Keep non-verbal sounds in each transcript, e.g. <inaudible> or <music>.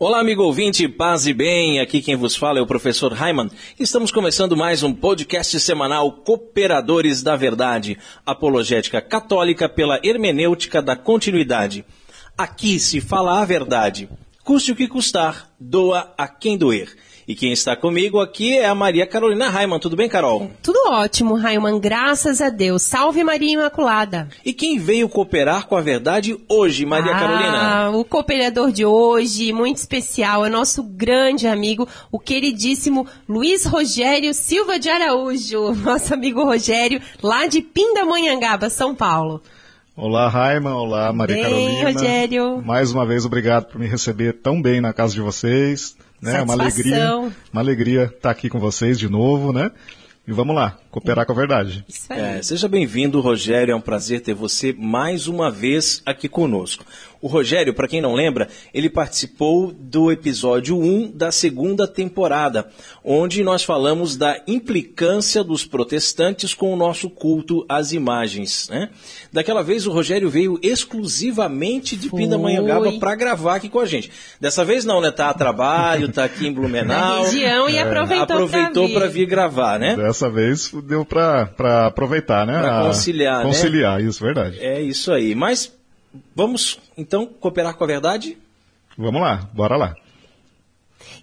Olá, amigo ouvinte, paz e bem. Aqui quem vos fala é o professor Raiman. Estamos começando mais um podcast semanal Cooperadores da Verdade, apologética católica pela hermenêutica da continuidade. Aqui se fala a verdade. Custe o que custar, doa a quem doer. E quem está comigo aqui é a Maria Carolina Raiman. Tudo bem, Carol? Tudo ótimo, Raiman, graças a Deus. Salve Maria Imaculada. E quem veio cooperar com a verdade hoje, Maria ah, Carolina? O cooperador de hoje, muito especial, é nosso grande amigo, o queridíssimo Luiz Rogério Silva de Araújo. <laughs> Nosso amigo Rogério, lá de Pindamonhangaba, São Paulo. Olá, Raiman. Olá, Maria bem, Carolina. Rogério. Mais uma vez, obrigado por me receber tão bem na casa de vocês. Né? Uma alegria, uma alegria estar aqui com vocês de novo, né? E vamos lá, cooperar com a verdade. É, seja bem-vindo, Rogério. É um prazer ter você mais uma vez aqui conosco. O Rogério, para quem não lembra, ele participou do episódio 1 da segunda temporada, onde nós falamos da implicância dos protestantes com o nosso culto às imagens. Né? Daquela vez o Rogério veio exclusivamente de Pindamonhangaba para gravar aqui com a gente. Dessa vez não, né? Tá a trabalho, tá aqui em Blumenau. <laughs> Na região e aproveitou, aproveitou para vir. vir gravar, né? Dessa vez deu para aproveitar, né? Para conciliar, conciliar, né? isso, verdade. É isso aí. Mas Vamos, então, cooperar com a verdade? Vamos lá, bora lá.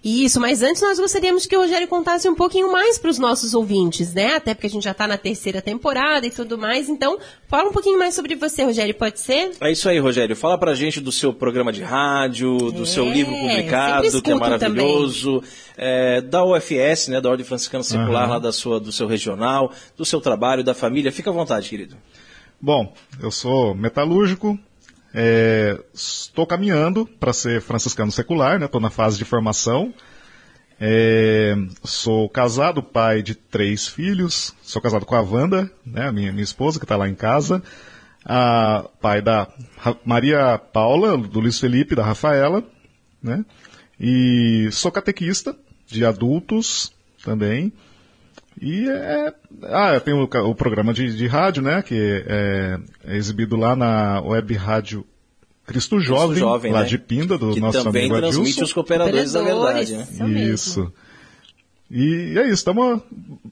Isso, mas antes nós gostaríamos que o Rogério contasse um pouquinho mais para os nossos ouvintes, né? Até porque a gente já está na terceira temporada e tudo mais. Então, fala um pouquinho mais sobre você, Rogério, pode ser? É isso aí, Rogério. Fala pra gente do seu programa de rádio, do é, seu livro publicado, que é maravilhoso, é, da UFS, né, da Ordem Franciscana Secular, uhum. lá da sua, do seu regional, do seu trabalho, da família. Fica à vontade, querido. Bom, eu sou metalúrgico, é, estou caminhando para ser franciscano secular, estou né? na fase de formação. É, sou casado, pai de três filhos. Sou casado com a Wanda, né, a minha, minha esposa, que está lá em casa. A, pai da Maria Paula, do Luiz Felipe, da Rafaela. Né, e sou catequista de adultos também. E é. Ah, eu tenho o, o programa de, de, rádio, né? Que é, é, exibido lá na web rádio Cristo Jovem, Cristo Jovem lá né? de Pinda, do que nosso também amigo transmite Adilson. os cooperadores, cooperadores da verdade, né? Isso. E é isso, estamos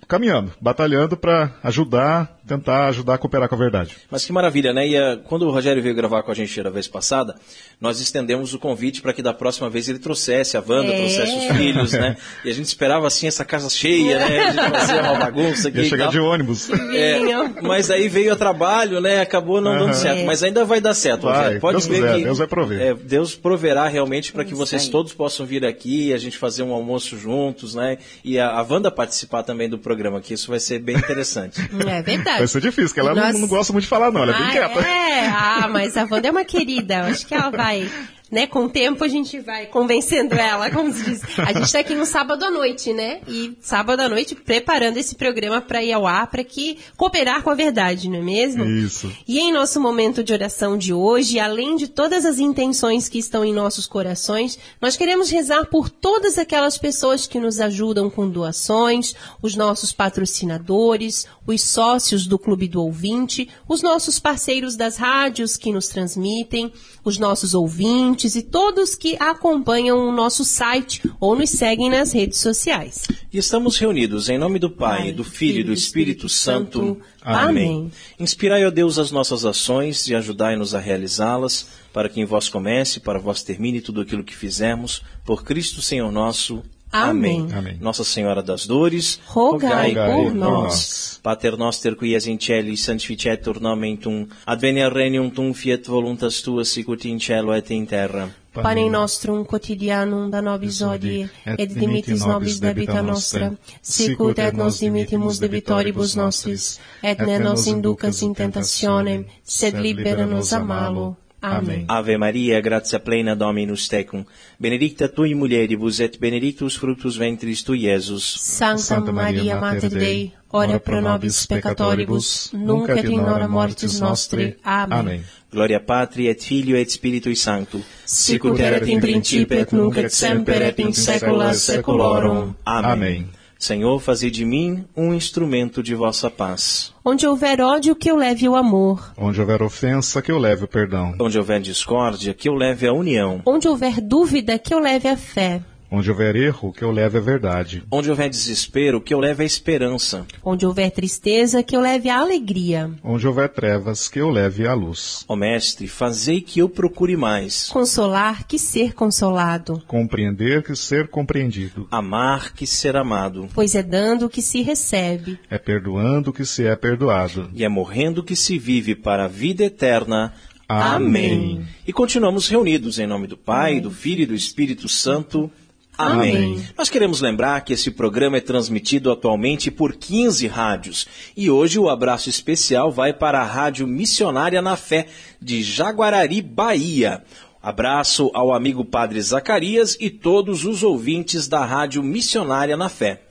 caminhando, batalhando para ajudar, tentar ajudar a cooperar com a verdade. Mas que maravilha, né? E uh, quando o Rogério veio gravar com a gente a vez passada, nós estendemos o convite para que da próxima vez ele trouxesse a Wanda, é. trouxesse os filhos, né? E a gente esperava assim essa casa cheia, né? A gente fazia uma bagunça aqui. Ia chegar de ônibus. É, mas aí veio a trabalho, né? Acabou não dando certo. Mas ainda vai dar certo, vai, Rogério. Pode Deus ver quiser, que Deus vai prover. É, Deus proverá realmente para que vocês todos possam vir aqui, a gente fazer um almoço juntos, né? E a, a Wanda participar também do programa, que isso vai ser bem interessante. É verdade. Vai ser difícil, porque ela Nós... não, não, gosta muito de falar, não. Ela é bem ah, quieta. É, ah, mas a Wanda é uma querida. Acho que ela vai <laughs> né? Com o tempo a gente vai convencendo ela, como se diz. A gente está aqui no sábado à noite, né? E sábado à noite preparando esse programa para ir ao ar, para que cooperar com a verdade, não é mesmo? Isso. E em nosso momento de oração de hoje, além de todas as intenções que estão em nossos corações, nós queremos rezar por todas aquelas pessoas que nos ajudam com doações, os nossos patrocinadores, os sócios do Clube do Ouvinte, os nossos parceiros das rádios que nos transmitem, os nossos ouvintes e todos que acompanham o nosso site ou nos seguem nas redes sociais. E estamos reunidos em nome do Pai, Pai do Filho e do Espírito, Espírito Santo. Santo. Amém. Amém. Inspirai, ó Deus, as nossas ações e ajudai-nos a realizá-las, para que em vós comece, para vós termine tudo aquilo que fizemos, por Cristo Senhor nosso. Amém. Amém. Nossa Senhora das Dores, rogai, rogai por, por nós. Pater noster qui es in celi sanctificetur nomen tum, adveniat regnum tum fiat voluntas tua sicut in cielo et in terra. Pane nostrum quotidianum da nobis hodie, et dimitis nobis debita nostra, sicut et nos dimitimus debitoribus nostris, et ne nos inducas in tentationem, sed libera nos a malo. Amém. Ave Maria, gratia plena Dominus tecum, benedicta tui mulieribus et benedictus fructus ventris tui, Jesus. Santa, Santa Maria, Mater Dei, ora pro nobis peccatoribus, nunc et in hora mortis nostri. Amém. Gloria Patri et Filio et Spiritui Sancto. Sic ut erat in principio et nunc et semper et in saecula saeculorum. Amém. Amém. Senhor, fazei de mim um instrumento de vossa paz. Onde houver ódio, que eu leve o amor. Onde houver ofensa, que eu leve o perdão. Onde houver discórdia, que eu leve a união. Onde houver dúvida, que eu leve a fé. Onde houver erro, que eu leve a verdade. Onde houver desespero, que eu leve a esperança. Onde houver tristeza, que eu leve a alegria. Onde houver trevas, que eu leve a luz. Ó Mestre, fazei que eu procure mais. Consolar, que ser consolado. Compreender que ser compreendido. Amar que ser amado. Pois é dando que se recebe. É perdoando que se é perdoado. E é morrendo que se vive para a vida eterna. Amém. E continuamos reunidos em nome do Pai, do Filho e do Espírito Santo. Amém. Amém. Nós queremos lembrar que esse programa é transmitido atualmente por 15 rádios. E hoje o abraço especial vai para a Rádio Missionária na Fé, de Jaguarari, Bahia. Abraço ao amigo Padre Zacarias e todos os ouvintes da Rádio Missionária na Fé.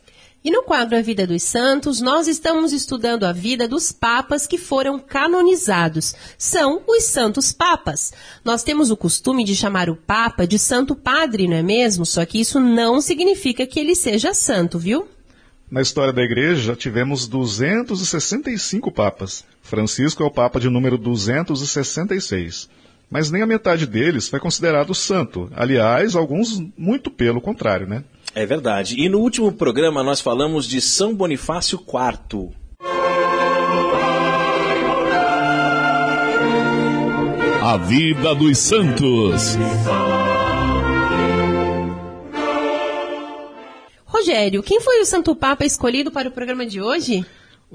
E no quadro A Vida dos Santos, nós estamos estudando a vida dos papas que foram canonizados. São os Santos Papas. Nós temos o costume de chamar o Papa de Santo Padre, não é mesmo? Só que isso não significa que ele seja santo, viu? Na história da igreja, já tivemos 265 papas. Francisco é o papa de número 266. Mas nem a metade deles foi considerado santo. Aliás, alguns muito pelo contrário, né? É verdade. E no último programa nós falamos de São Bonifácio IV. A vida dos santos. Rogério, quem foi o Santo Papa escolhido para o programa de hoje?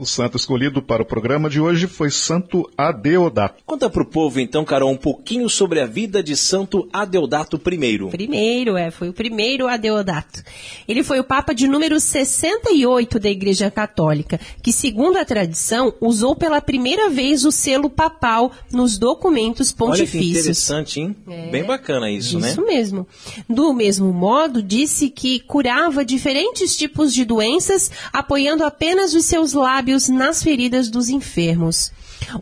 O santo escolhido para o programa de hoje foi Santo Adeodato. Conta pro povo então, Carol, um pouquinho sobre a vida de Santo Adeodato I. Primeiro, é, foi o primeiro Adeodato. Ele foi o Papa de número 68 da Igreja Católica, que, segundo a tradição, usou pela primeira vez o selo papal nos documentos Olha que pontifícios. interessante, hein? Bem bacana isso, né? Isso mesmo. Do mesmo modo, disse que curava diferentes tipos de doenças, apoiando apenas os seus lábios nas feridas dos enfermos.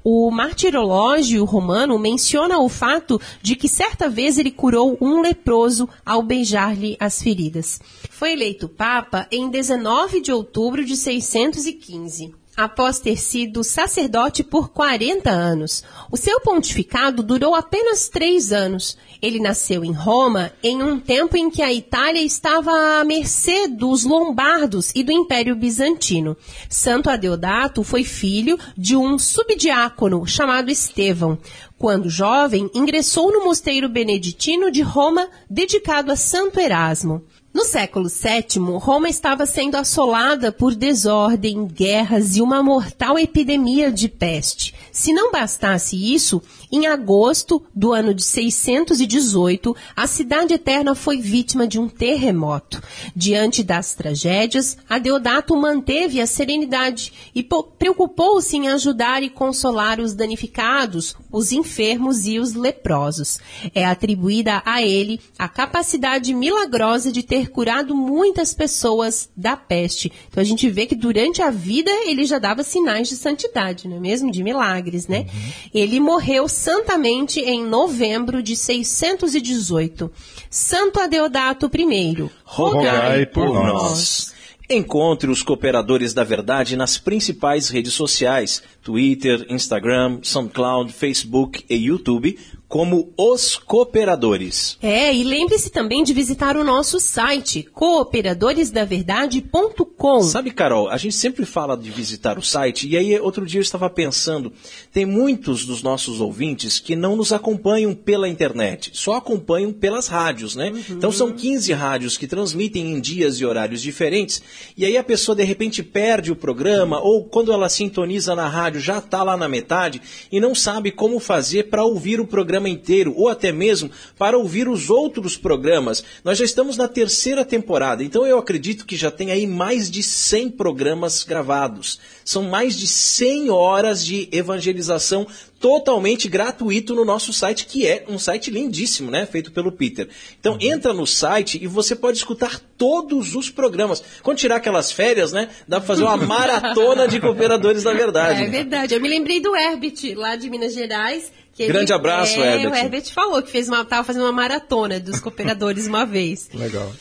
O martirológio romano menciona o fato de que certa vez ele curou um leproso ao beijar-lhe as feridas. Foi eleito papa em 19 de outubro de 615 após ter sido sacerdote por 40 anos. O seu pontificado durou apenas três anos. Ele nasceu em Roma em um tempo em que a Itália estava à mercê dos lombardos e do Império Bizantino. Santo Adeodato foi filho de um subdiácono chamado Estevão. Quando jovem, ingressou no mosteiro beneditino de Roma, dedicado a Santo Erasmo. No século VII, Roma estava sendo assolada por desordem, guerras e uma mortal epidemia de peste. Se não bastasse isso, em agosto do ano de 618, a cidade eterna foi vítima de um terremoto. Diante das tragédias, Adeodato manteve a serenidade e po- preocupou-se em ajudar e consolar os danificados, os enfermos e os leprosos. É atribuída a ele a capacidade milagrosa de ter curado muitas pessoas da peste. Então a gente vê que durante a vida ele já dava sinais de santidade, não é mesmo? De milagres, né? Ele morreu santamente em novembro de 618. Santo Adeodato I, Rogai por nós. Encontre os cooperadores da verdade nas principais redes sociais: Twitter, Instagram, SoundCloud, Facebook e YouTube, como os cooperadores. É, e lembre-se também de visitar o nosso site, cooperadoresdaverdade.com. Sabe, Carol, a gente sempre fala de visitar o site, e aí outro dia eu estava pensando, tem muitos dos nossos ouvintes que não nos acompanham pela internet, só acompanham pelas rádios, né? Então são 15 rádios que transmitem em dias e horários diferentes, e aí a pessoa de repente perde o programa, ou quando ela sintoniza na rádio já está lá na metade e não sabe como fazer para ouvir o programa inteiro, ou até mesmo para ouvir os outros programas. Nós já estamos na terceira temporada, então eu acredito que já tem aí mais de 100 programas gravados. São mais de 100 horas de evangelização totalmente gratuito no nosso site, que é um site lindíssimo, né? Feito pelo Peter. Então Uhum. entra no site e você pode escutar todos os programas. Quando tirar aquelas férias, né? Dá pra fazer uma <laughs> maratona de cooperadores da verdade. É verdade. Eu me lembrei do Herbert, lá de Minas Gerais. que ele- Grande abraço, é, Herbert. O Herbert falou que fez uma, tava fazendo uma maratona dos cooperadores uma vez. Legal.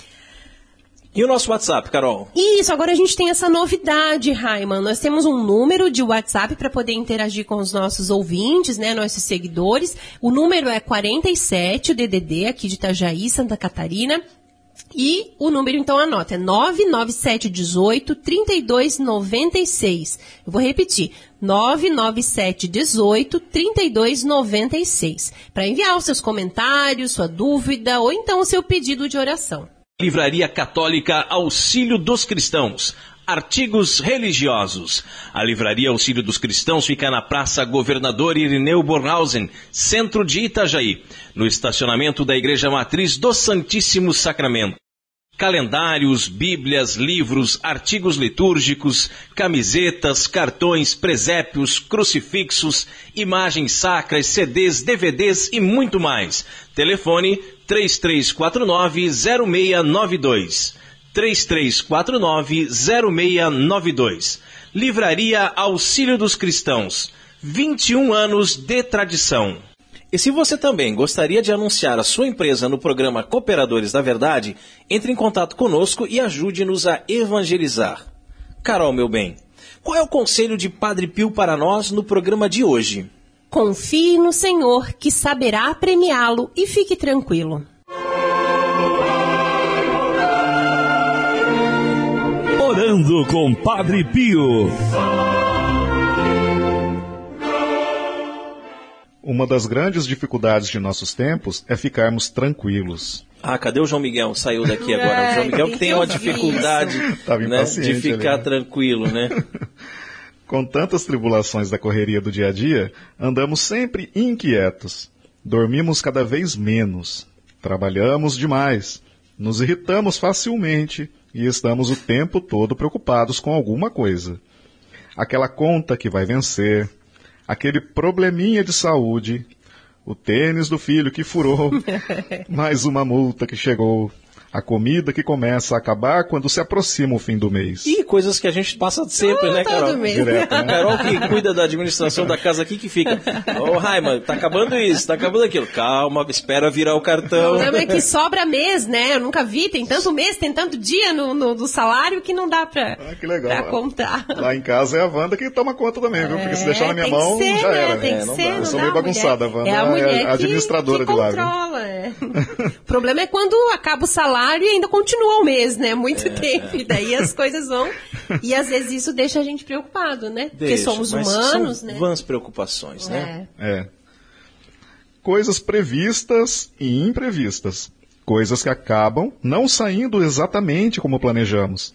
E o nosso WhatsApp, Carol? Isso, agora a gente tem essa novidade, Raiman. Nós temos um número de WhatsApp para poder interagir com os nossos ouvintes, né, nossos seguidores. O número é 47, o DDD, aqui de Itajaí, Santa Catarina. E o número, então, anota, é 99718 3296. Eu vou repetir, 99718 3296. Para enviar os seus comentários, sua dúvida ou então o seu pedido de oração. Livraria Católica Auxílio dos Cristãos. Artigos religiosos. A Livraria Auxílio dos Cristãos fica na Praça Governador Irineu Bornhausen, centro de Itajaí, no estacionamento da Igreja Matriz do Santíssimo Sacramento. Calendários, bíblias, livros, artigos litúrgicos, camisetas, cartões, presépios, crucifixos, imagens sacras, CDs, DVDs e muito mais. Telefone 3349-0692. 3349-0692. Livraria Auxílio dos Cristãos. 21 anos de tradição. E se você também gostaria de anunciar a sua empresa no programa Cooperadores da Verdade, entre em contato conosco e ajude-nos a evangelizar. Carol, meu bem, qual é o conselho de Padre Pio para nós no programa de hoje? Confie no Senhor, que saberá premiá-lo e fique tranquilo. Orando com Padre Pio. Uma das grandes dificuldades de nossos tempos é ficarmos tranquilos. Ah, cadê o João Miguel? Saiu daqui agora. O <laughs> João Miguel que tem uma dificuldade Tava né, de ficar ali, né? tranquilo, né? <laughs> Com tantas tribulações da correria do dia a dia, andamos sempre inquietos. Dormimos cada vez menos. Trabalhamos demais. Nos irritamos facilmente e estamos o tempo todo preocupados com alguma coisa. Aquela conta que vai vencer, aquele probleminha de saúde, o tênis do filho que furou, <laughs> mais uma multa que chegou, a comida que começa a acabar quando se aproxima o fim do mês. E coisas que a gente passa sempre, né, todo Carol? mês. Direto, né? Carol que cuida da administração da casa aqui que fica. Ô, Raima, tá acabando isso, tá acabando aquilo. Calma, espera virar o O cartão. problema é que sobra mês, né? Eu nunca vi, tem tanto mês, tem tanto dia no, no- do salário que não dá pra, Ah, que legal. pra contar. Lá em casa é a Wanda que toma conta também, viu? Porque se É, deixar na minha que mão, ser, já né? era. Tem né? que não ser, dá. não Eu sou meio bagunçada, a Wanda é a mulher é a que- administradora que de lá, controla, é. <laughs> O problema é quando acaba o salário e ainda continua o mês, né? É. Muito tempo. E daí as coisas vão. E às vezes isso deixa a gente preocupado, né? Porque Deixa, somos mas humanos, são né? vãs preocupações, né? É. É. Coisas previstas e imprevistas. Coisas que acabam não saindo exatamente como planejamos.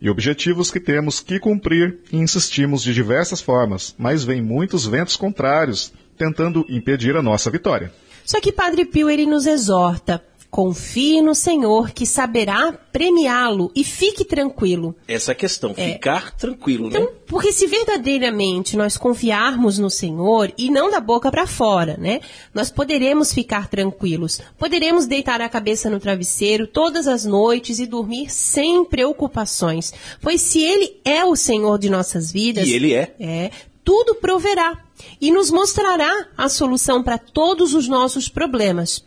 E objetivos que temos que cumprir e insistimos de diversas formas, mas vêm muitos ventos contrários tentando impedir a nossa vitória. Só que Padre Pio ele nos exorta: confie no Senhor que saberá premiá-lo e fique tranquilo. Essa é a questão, ficar tranquilo, Então, né? porque se verdadeiramente nós confiarmos no Senhor e não da boca para fora, né? Nós poderemos ficar tranquilos. Poderemos deitar a cabeça no travesseiro todas as noites e dormir sem preocupações. Pois se ele é o Senhor de nossas vidas, E ele é. é, tudo proverá e nos mostrará a solução para todos os nossos problemas.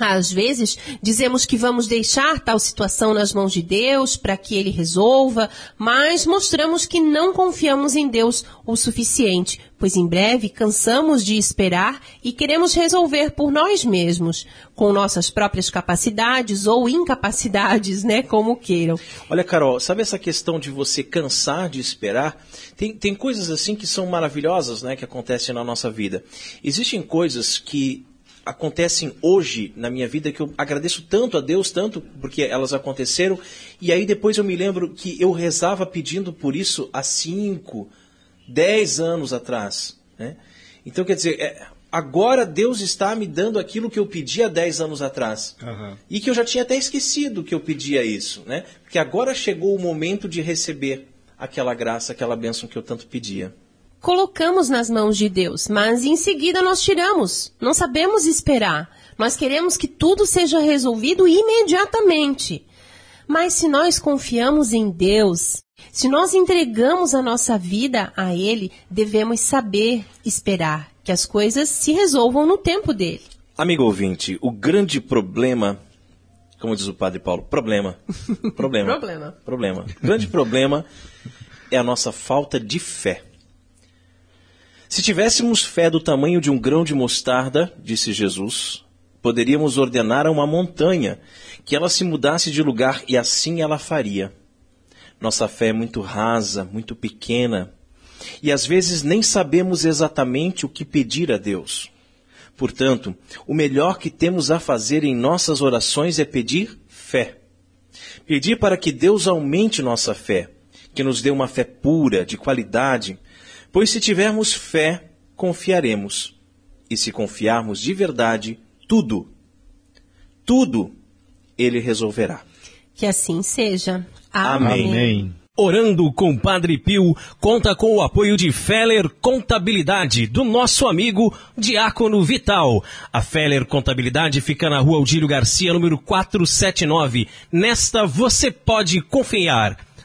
Às vezes, dizemos que vamos deixar tal situação nas mãos de Deus para que Ele resolva, mas mostramos que não confiamos em Deus o suficiente, pois em breve cansamos de esperar e queremos resolver por nós mesmos, com nossas próprias capacidades ou incapacidades, né, como queiram. Olha, Carol, sabe essa questão de você cansar de esperar? Tem, tem coisas assim que são maravilhosas, né, que acontecem na nossa vida. Existem coisas que acontecem hoje na minha vida que eu agradeço tanto a Deus, tanto porque elas aconteceram, e aí depois eu me lembro que eu rezava pedindo por isso há cinco, dez anos atrás, né? Então, quer dizer, é, agora Deus está me dando aquilo que eu pedi há dez anos atrás. Aham. E que eu já tinha até esquecido que eu pedia isso, né? Porque agora chegou o momento de receber aquela graça, aquela bênção que eu tanto pedia. Colocamos nas mãos de Deus, mas em seguida nós tiramos. Não sabemos esperar. Nós queremos que tudo seja resolvido imediatamente. Mas se nós confiamos em Deus, se nós entregamos a nossa vida a Ele, devemos saber esperar que as coisas se resolvam no tempo dele. Amigo ouvinte, o grande problema, como diz o padre Paulo, problema. Problema. <laughs> Problema. Problema. O grande problema é a nossa falta de fé. Se tivéssemos fé do tamanho de um grão de mostarda, disse Jesus, poderíamos ordenar a uma montanha que ela se mudasse de lugar e assim ela faria. Nossa fé é muito rasa, muito pequena, e às vezes nem sabemos exatamente o que pedir a Deus. Portanto, o melhor que temos a fazer em nossas orações é pedir fé. Pedir para que Deus aumente nossa fé, que nos dê uma fé pura, de qualidade, pois se tivermos fé, confiaremos. E se confiarmos de verdade, tudo, tudo ele resolverá. Que assim seja. Amém. Amém. Orando com Padre Pio conta com o apoio de Feller Contabilidade, do nosso amigo Diácono Vital. A Feller Contabilidade fica na rua Aldírio Garcia, número 479. Nesta você pode confiar.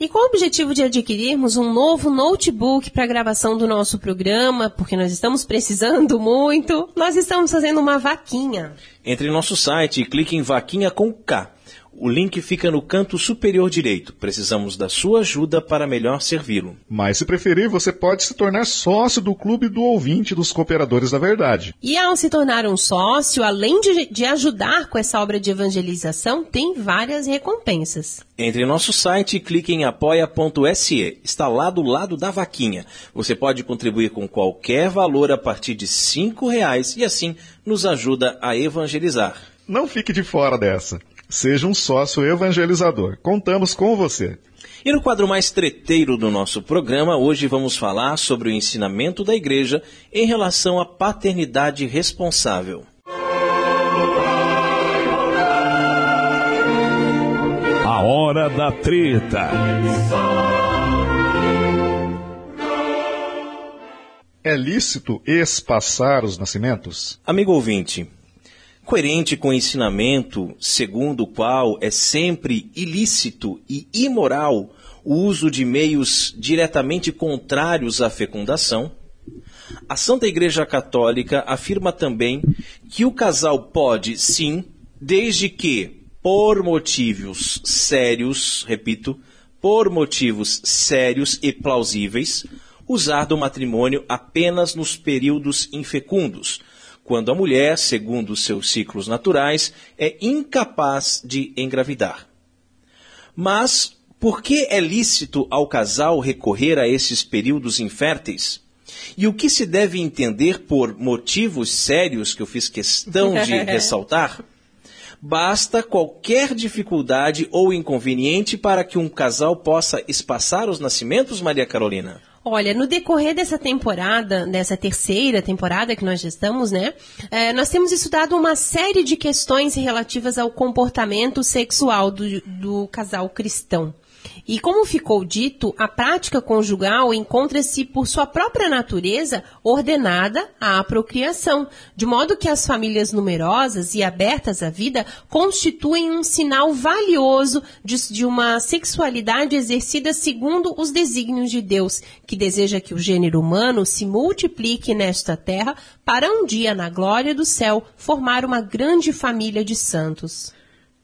E com o objetivo de adquirirmos um novo notebook para gravação do nosso programa, porque nós estamos precisando muito, nós estamos fazendo uma vaquinha. Entre em nosso site e clique em Vaquinha com K. O link fica no canto superior direito. Precisamos da sua ajuda para melhor servi-lo. Mas se preferir, você pode se tornar sócio do Clube do Ouvinte dos Cooperadores da Verdade. E ao se tornar um sócio, além de, de ajudar com essa obra de evangelização, tem várias recompensas. Entre em nosso site e clique em apoia.se. Está lá do lado da vaquinha. Você pode contribuir com qualquer valor a partir de R$ reais e assim nos ajuda a evangelizar. Não fique de fora dessa. Seja um sócio evangelizador. Contamos com você. E no quadro mais treteiro do nosso programa, hoje vamos falar sobre o ensinamento da igreja em relação à paternidade responsável. A hora da treta. É lícito espaçar os nascimentos? Amigo ouvinte, coerente com o ensinamento segundo o qual é sempre ilícito e imoral o uso de meios diretamente contrários à fecundação, a Santa Igreja Católica afirma também que o casal pode, sim, desde que, por motivos sérios, repito, por motivos sérios e plausíveis, usar do matrimônio apenas nos períodos infecundos, quando a mulher, segundo seus ciclos naturais, é incapaz de engravidar. Mas por que é lícito ao casal recorrer a esses períodos inférteis? E o que se deve entender por motivos sérios que eu fiz questão de <laughs> ressaltar? Basta qualquer dificuldade ou inconveniente para que um casal possa espaçar os nascimentos, Maria Carolina? Olha, no decorrer dessa temporada, dessa terceira temporada que nós já estamos, né? é, nós temos estudado uma série de questões relativas ao comportamento sexual do, do casal cristão. E como ficou dito, a prática conjugal encontra-se por sua própria natureza ordenada à procriação, de modo que as famílias numerosas e abertas à vida constituem um sinal valioso de, uma sexualidade exercida segundo os desígnios de Deus, que deseja que o gênero humano se multiplique nesta terra para um dia, na glória do céu, formar uma grande família de santos.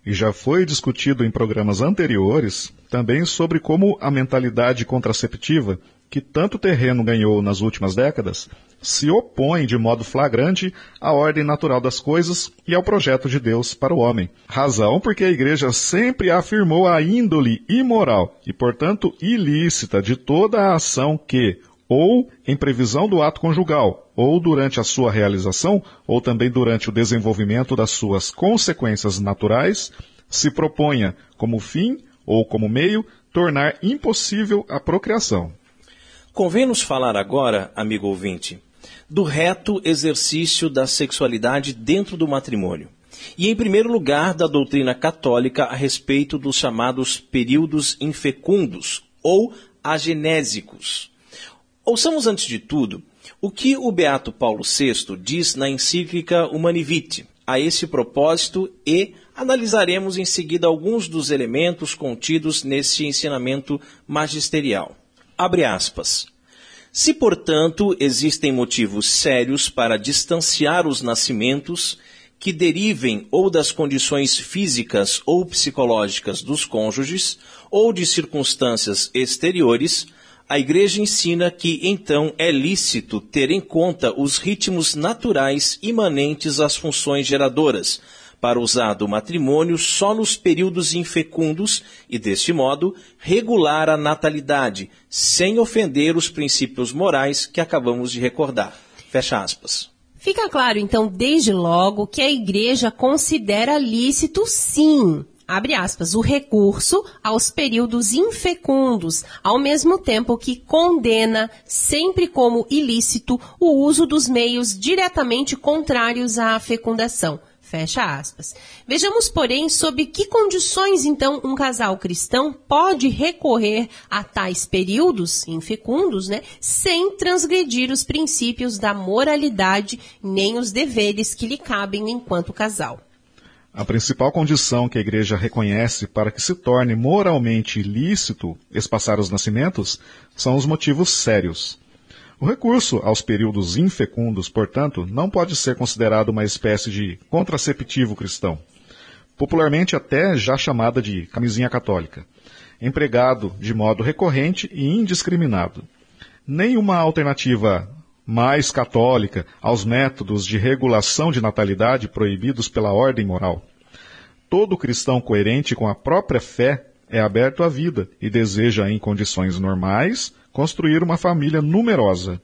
E já foi discutido em programas anteriores também sobre como a mentalidade contraceptiva, que tanto terreno ganhou nas últimas décadas, se opõe de modo flagrante à ordem natural das coisas e ao projeto de Deus para o homem. Razão porque a Igreja sempre afirmou a índole imoral e, portanto, ilícita de toda a ação que, ou em previsão do ato conjugal, ou durante a sua realização, ou também durante o desenvolvimento das suas consequências naturais, se proponha, como fim ou como meio, tornar impossível a procriação. Convém-nos falar agora, amigo ouvinte, do reto exercício da sexualidade dentro do matrimônio. E, em primeiro lugar, da doutrina católica a respeito dos chamados períodos infecundos, ou agenésicos. Ouçamos, antes de tudo, o que o Beato Paulo VI diz na encíclica Humani Vitae a esse propósito e analisaremos em seguida alguns dos elementos contidos nesse ensinamento magisterial. Abre aspas. Se, portanto, existem motivos sérios para distanciar os nascimentos que derivem ou das condições físicas ou psicológicas dos cônjuges ou de circunstâncias exteriores, a Igreja ensina que então é lícito ter em conta os ritmos naturais imanentes às funções geradoras, para usar do matrimônio só nos períodos infecundos e, deste modo, regular a natalidade, sem ofender os princípios morais que acabamos de recordar. Fecha aspas. Fica claro, então, desde logo, que a Igreja considera lícito, sim, abre aspas, o recurso aos períodos infecundos, ao mesmo tempo que condena, sempre como ilícito, o uso dos meios diretamente contrários à fecundação. Fecha aspas. Vejamos, porém, sob que condições, então, um casal cristão pode recorrer a tais períodos infecundos, né, sem transgredir os princípios da moralidade nem os deveres que lhe cabem enquanto casal. A principal condição que a Igreja reconhece para que se torne moralmente ilícito espaçar os nascimentos são os motivos sérios. O recurso aos períodos infecundos, portanto, não pode ser considerado uma espécie de contraceptivo cristão, popularmente até já chamada de camisinha católica, empregado de modo recorrente e indiscriminado. Nem uma alternativa mais católica aos métodos de regulação de natalidade proibidos pela ordem moral. Todo cristão coerente com a própria fé é aberto à vida e deseja, em condições normais, construir uma família numerosa.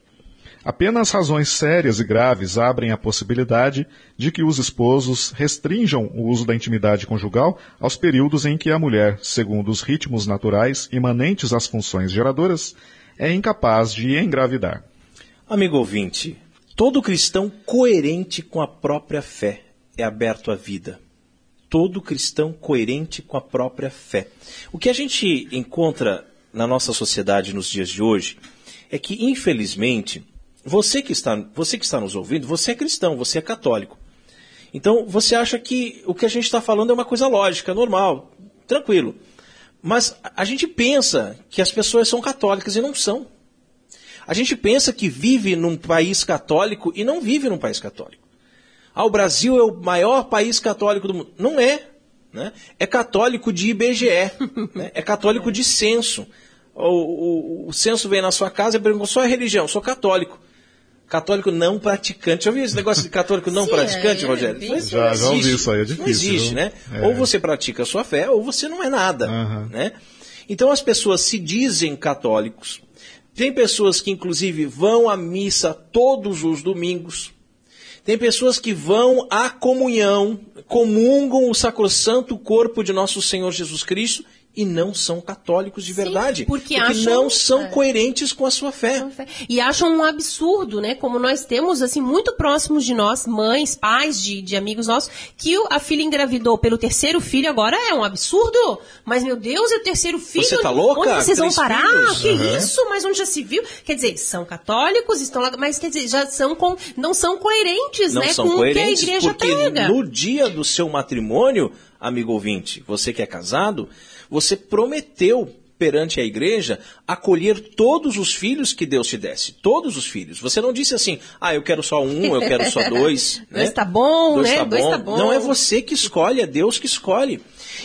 Apenas razões sérias e graves abrem a possibilidade de que os esposos restringam o uso da intimidade conjugal aos períodos em que a mulher, segundo os ritmos naturais imanentes às funções geradoras, é incapaz de engravidar. Amigo ouvinte, todo cristão coerente com a própria fé é aberto à vida. Todo cristão coerente com a própria fé. O que a gente encontra na nossa sociedade nos dias de hoje é que, infelizmente, você que está, você que está nos ouvindo, você é cristão, você é católico. Então, você acha que o que a gente está falando é uma coisa lógica, normal, tranquilo. Mas a gente pensa que as pessoas são católicas e não são. A gente pensa que vive num país católico e não vive num país católico. Ah, o Brasil é o maior país católico do mundo. Não é. Né? É católico de IBGE, <laughs> né? é católico de censo. O, o, o censo vem na sua casa e pergunta: qual é a religião? Sou católico. Católico não praticante. Já ouviu esse negócio de católico não Sim, praticante, é, Rogério? É já, já ouvi isso aí, é difícil. Não existe, né? É. Ou você pratica a sua fé, ou você não é nada. Uhum. Né? Então as pessoas se dizem católicos. Tem pessoas que, inclusive, vão à missa todos os domingos. Tem pessoas que vão à comunhão, comungam o sacrossanto corpo de nosso Senhor Jesus Cristo e não são católicos de verdade. Sim, porque, porque acham, não são é, coerentes com a sua fé. E acham um absurdo, né? Como nós temos, assim, muito próximos de nós, mães, pais de, de amigos nossos, que a filha engravidou pelo terceiro filho agora é um absurdo. Mas, meu Deus, é o terceiro filho. Você tá louca? Onde vocês Três vão parar? Filhos? Que uhum. isso? Mas onde já se viu? Quer dizer, são católicos, estão lá, mas quer dizer, já são com, não são coerentes, não né? São com coerentes o que a igreja porque prega. no dia do seu matrimônio, amigo ouvinte, você que é casado, você prometeu perante a igreja acolher todos os filhos que Deus te desse. Todos os filhos. Você não disse assim, ah, eu quero só um, eu quero só dois. <laughs> dois né? tá bom, dois né? Tá dois bom. tá bom. Não é você que escolhe, é Deus que escolhe.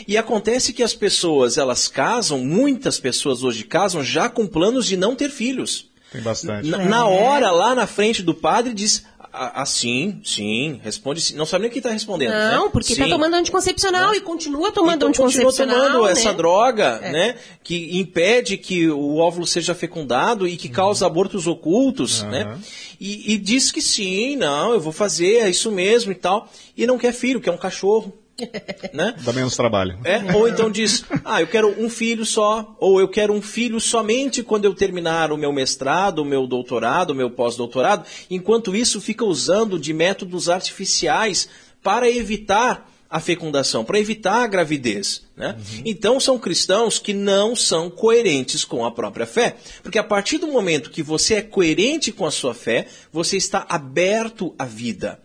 E acontece que as pessoas, elas casam, muitas pessoas hoje casam já com planos de não ter filhos. Tem bastante. Na, na hora, lá na frente do padre, diz, Assim, sim, responde sim. Não sabe nem o que está respondendo. Não, né? porque está sim. tomando anticoncepcional Né? e continua tomando então, continua anticoncepcional. tomando né? essa droga, É. né, que impede que o óvulo seja fecundado e que causa abortos ocultos, né? E, e diz que sim, não, eu vou fazer, é isso mesmo e tal, e não quer filho, quer um cachorro, <laughs> né? Dá menos trabalho. É, ou então diz, ah, eu quero um filho só, ou eu quero um filho somente quando eu terminar o meu mestrado, o meu doutorado, o meu pós-doutorado. Enquanto isso, fica usando de métodos artificiais para evitar a fecundação, para evitar a gravidez. Né? Então são cristãos que não são coerentes com a própria fé. Porque a partir do momento que você é coerente com a sua fé, você está aberto à vida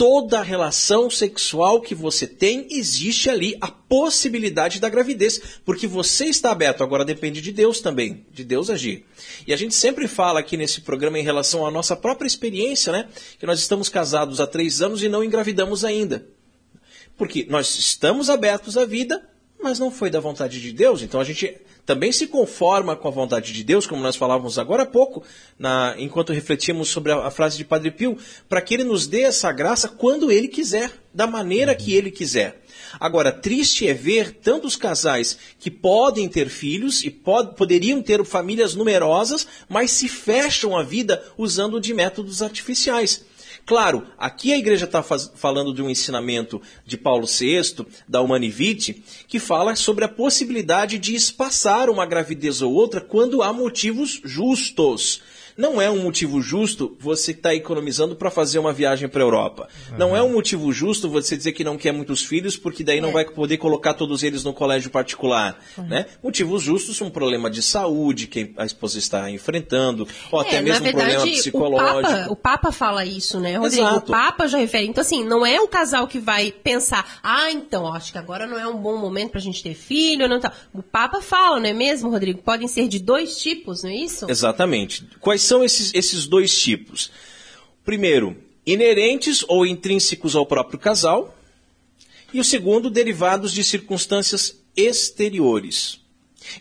toda relação sexual que você tem, existe ali a possibilidade da gravidez, porque você está aberto. Agora depende de Deus também, de Deus agir. E a gente sempre fala aqui nesse programa em relação à nossa própria experiência, né? Que nós estamos casados há três anos e não engravidamos ainda. Porque nós estamos abertos à vida, mas não foi da vontade de Deus. Então a gente também se conforma com a vontade de Deus, como nós falávamos agora há pouco, na- enquanto refletíamos sobre a, a frase de Padre Pio, para que ele nos dê essa graça quando ele quiser, da maneira que ele quiser. Agora, triste é ver tantos casais que podem ter filhos e pod- poderiam ter famílias numerosas, mas se fecham a vida usando de métodos artificiais. Claro, aqui a igreja está falando de um ensinamento de Paulo VI, da Humanivite, que fala sobre a possibilidade de espaçar uma gravidez ou outra quando há motivos justos. Não é um motivo justo você estar economizando para fazer uma viagem para a Europa. Não é um motivo justo você dizer que não quer muitos filhos, porque daí não vai poder colocar todos eles no colégio particular. Né? Motivos justos são um problema de saúde que a esposa está enfrentando, ou até É, mesmo na um problema verdade, psicológico. O Papa, o Papa fala isso, né, Rodrigo? Exato. O Papa já refere. Então, assim, não é o casal que vai pensar, ah, então, acho que agora não é um bom momento pra gente ter filho, não tá. O Papa fala, não é mesmo, Rodrigo? Podem ser de dois tipos, não é isso? Exatamente. Quais são esses, esses dois tipos? Primeiro, inerentes ou intrínsecos ao próprio casal. E o segundo, derivados de circunstâncias exteriores.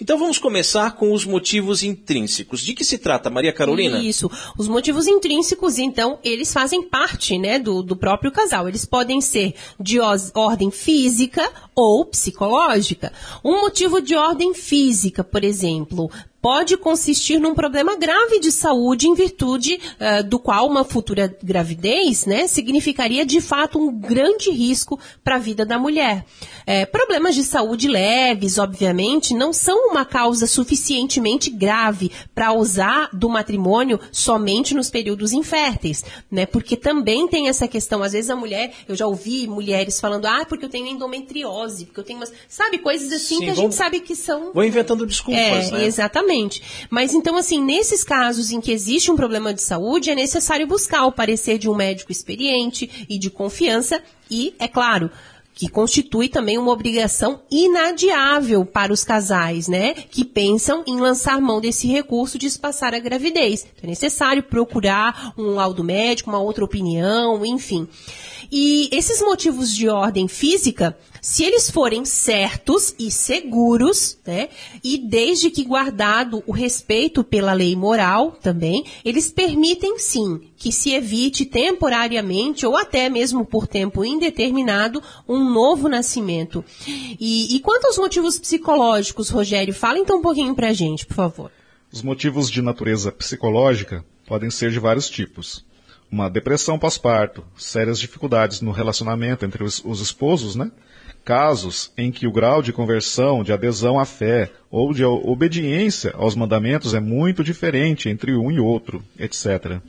Então vamos começar com os motivos intrínsecos. De que se trata, Maria Carolina? Isso. Os motivos intrínsecos, então, eles fazem parte, né, do, do próprio casal. Eles podem ser de ordem física ou psicológica. Um motivo de ordem física, por exemplo, pode consistir num problema grave de saúde em virtude eh, do qual uma futura gravidez, né, significaria de fato um grande risco para a vida da mulher. Eh, problemas de saúde leves, obviamente, não são uma causa suficientemente grave para usar do matrimônio somente nos períodos inférteis, né? Porque também tem essa questão, às vezes a mulher, eu já ouvi mulheres falando, ah, porque eu tenho endometriose, porque eu tenho umas, sabe, coisas assim Sim, que a vão- gente sabe que são Vou inventando desculpas, é, né? exatamente. Mas então, assim, nesses casos em que existe um problema de saúde, é necessário buscar o parecer de um médico experiente e de confiança e, é claro, que constitui também uma obrigação inadiável para os casais, né? Que pensam em lançar mão desse recurso de espaçar a gravidez. Então, é necessário procurar um laudo médico, uma outra opinião, enfim. E esses motivos de ordem física, se eles forem certos e seguros, né, e desde que guardado o respeito pela lei moral também, eles permitem sim que se evite temporariamente ou até mesmo por tempo indeterminado um novo nascimento. E, e quanto aos motivos psicológicos, Rogério, fala então um pouquinho pra gente, por favor. Os motivos de natureza psicológica podem ser de vários tipos. Uma depressão pós-parto, sérias dificuldades no relacionamento entre os, os esposos, né? Casos em que o grau de conversão, de adesão à fé ou de obediência aos mandamentos é muito diferente entre um e outro, etc.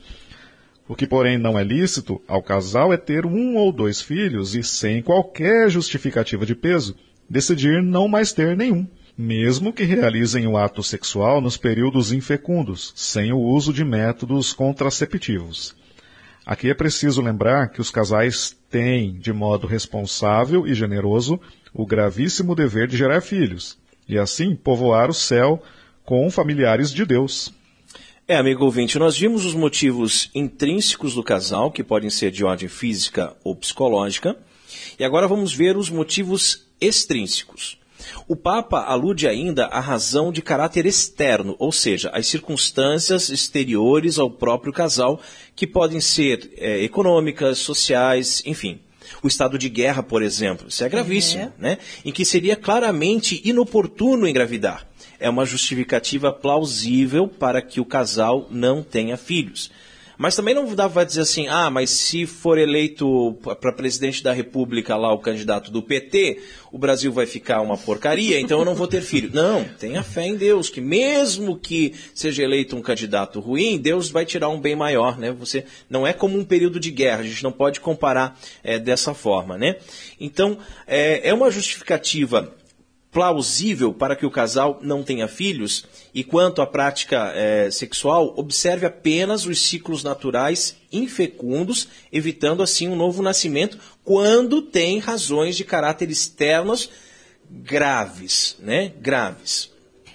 O que, porém, não é lícito ao casal é ter um ou dois filhos e, sem qualquer justificativa de peso, decidir não mais ter nenhum, mesmo que realizem o ato sexual nos períodos infecundos, sem o uso de métodos contraceptivos. Aqui é preciso lembrar que os casais têm, de modo responsável e generoso, o gravíssimo dever de gerar filhos, e assim povoar o céu com familiares de Deus. É, amigo ouvinte, nós vimos os motivos intrínsecos do casal, que podem ser de ordem física ou psicológica, e agora vamos ver os motivos extrínsecos. O Papa alude ainda à razão de caráter externo, ou seja, as circunstâncias exteriores ao próprio casal, que podem ser é, econômicas, sociais, enfim. O estado de guerra, por exemplo, isso é gravíssimo, é. né? Em que seria claramente inoportuno engravidar. É uma justificativa plausível para que o casal não tenha filhos. Mas também não dá para dizer assim, ah, mas se for eleito para presidente da República lá o candidato do PT, o Brasil vai ficar uma porcaria, então eu não vou ter filho. Não, tenha fé em Deus, que mesmo que seja eleito um candidato ruim, Deus vai tirar um bem maior, né? Você não é como um período de guerra, a gente não pode comparar é, dessa forma, né? Então é, é uma justificativa plausível para que o casal não tenha filhos e quanto à prática é, sexual, observe apenas os ciclos naturais infecundos, evitando assim um novo nascimento quando tem razões de caráter externos graves, né? Graves.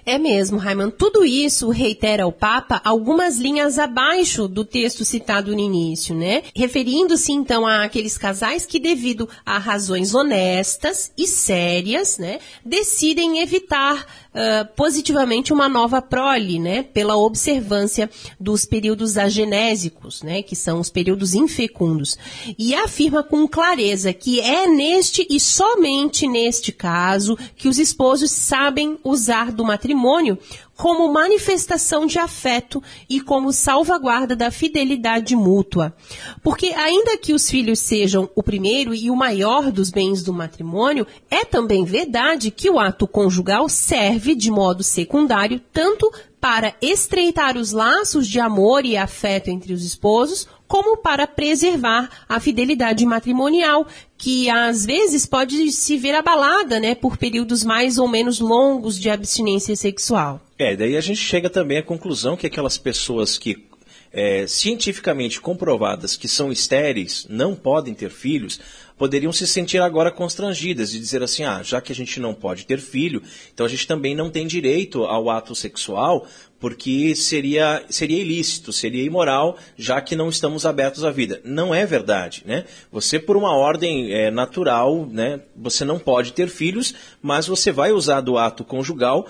É mesmo, Raimundo. Tudo isso reitera o Papa algumas linhas abaixo do texto citado no início, né? Referindo-se então àqueles casais que, devido a razões honestas e sérias, né, decidem evitar uh, positivamente uma nova prole, né, pela observância dos períodos agenésicos, né, que são os períodos infecundos. E afirma com clareza que é neste e somente neste caso que os esposos sabem usar do matrimônio como manifestação de afeto e como salvaguarda da fidelidade mútua. Porque, ainda que os filhos sejam o primeiro e o maior dos bens do matrimônio, é também verdade que o ato conjugal serve de modo secundário tanto para estreitar os laços de amor e afeto entre os esposos, como para preservar a fidelidade matrimonial, que às vezes pode se ver abalada, né, por períodos mais ou menos longos de abstinência sexual. É, daí a gente chega também à conclusão que aquelas pessoas que é, cientificamente comprovadas que são estéreis, não podem ter filhos, poderiam se sentir agora constrangidas de dizer assim, ah, já que a gente não pode ter filho, então a gente também não tem direito ao ato sexual, porque seria, seria ilícito, seria imoral, já que não estamos abertos à vida. Não é verdade, né? Você, por uma ordem é, natural, né, você não pode ter filhos, mas você vai usar do ato conjugal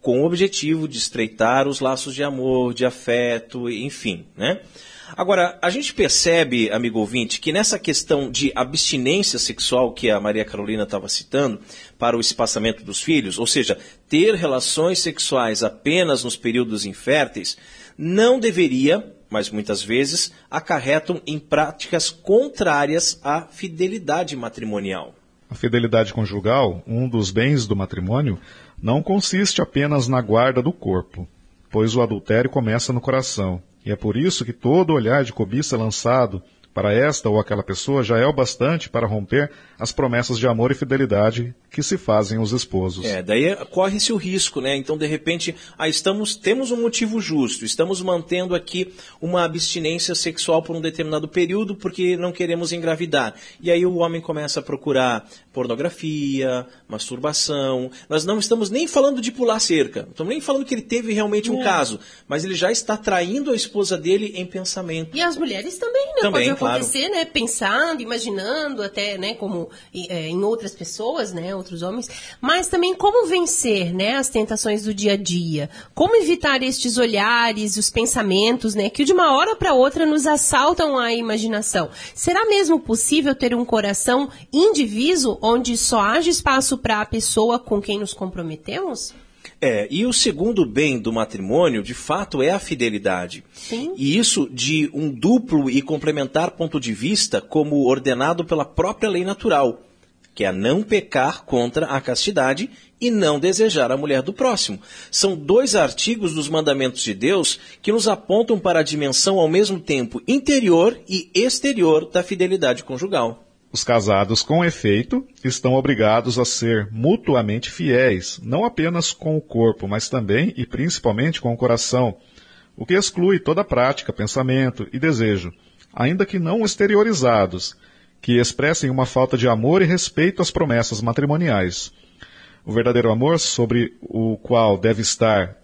com o objetivo de estreitar os laços de amor, de afeto, enfim, né? Agora, a gente percebe, amigo ouvinte, que nessa questão de abstinência sexual que a Maria Carolina estava citando para o espaçamento dos filhos, ou seja, ter relações sexuais apenas nos períodos inférteis, não deveria, mas muitas vezes, acarretam em práticas contrárias à fidelidade matrimonial. A fidelidade conjugal, um dos bens do matrimônio, não consiste apenas na guarda do corpo, pois o adultério começa no coração e é por isso que todo olhar de cobiça lançado para esta ou aquela pessoa já é o bastante para romper as promessas de amor e fidelidade que se fazem os esposos. É, daí corre-se o risco, né? Então, de repente, ah, estamos, temos um motivo justo, estamos mantendo aqui uma abstinência sexual por um determinado período porque não queremos engravidar. E aí o homem começa a procurar pornografia, masturbação. Nós não estamos nem falando de pular cerca, não estamos nem falando que ele teve realmente um é. caso, mas ele já está traindo a esposa dele em pensamento. E as mulheres também, né? Também, Pode acontecer, claro. né? Pensando, imaginando até, né? Como é, em outras pessoas, né? Outros homens, mas também como vencer, né, as tentações do dia a dia, como evitar estes olhares, os pensamentos, né, que de uma hora para outra nos assaltam a imaginação. Será mesmo possível ter um coração indiviso onde só haja espaço para a pessoa com quem nos comprometemos? É, e o segundo bem do matrimônio, de fato, é a fidelidade. Sim. E isso de um duplo e complementar ponto de vista, como ordenado pela própria lei natural que é não pecar contra a castidade e não desejar a mulher do próximo. São dois artigos dos mandamentos de Deus que nos apontam para a dimensão ao mesmo tempo interior e exterior da fidelidade conjugal. Os casados, com efeito, estão obrigados a ser mutuamente fiéis, não apenas com o corpo, mas também e principalmente com o coração, o que exclui toda prática, pensamento e desejo, ainda que não exteriorizados, que expressem uma falta de amor e respeito às promessas matrimoniais. O verdadeiro amor, sobre o qual deve estar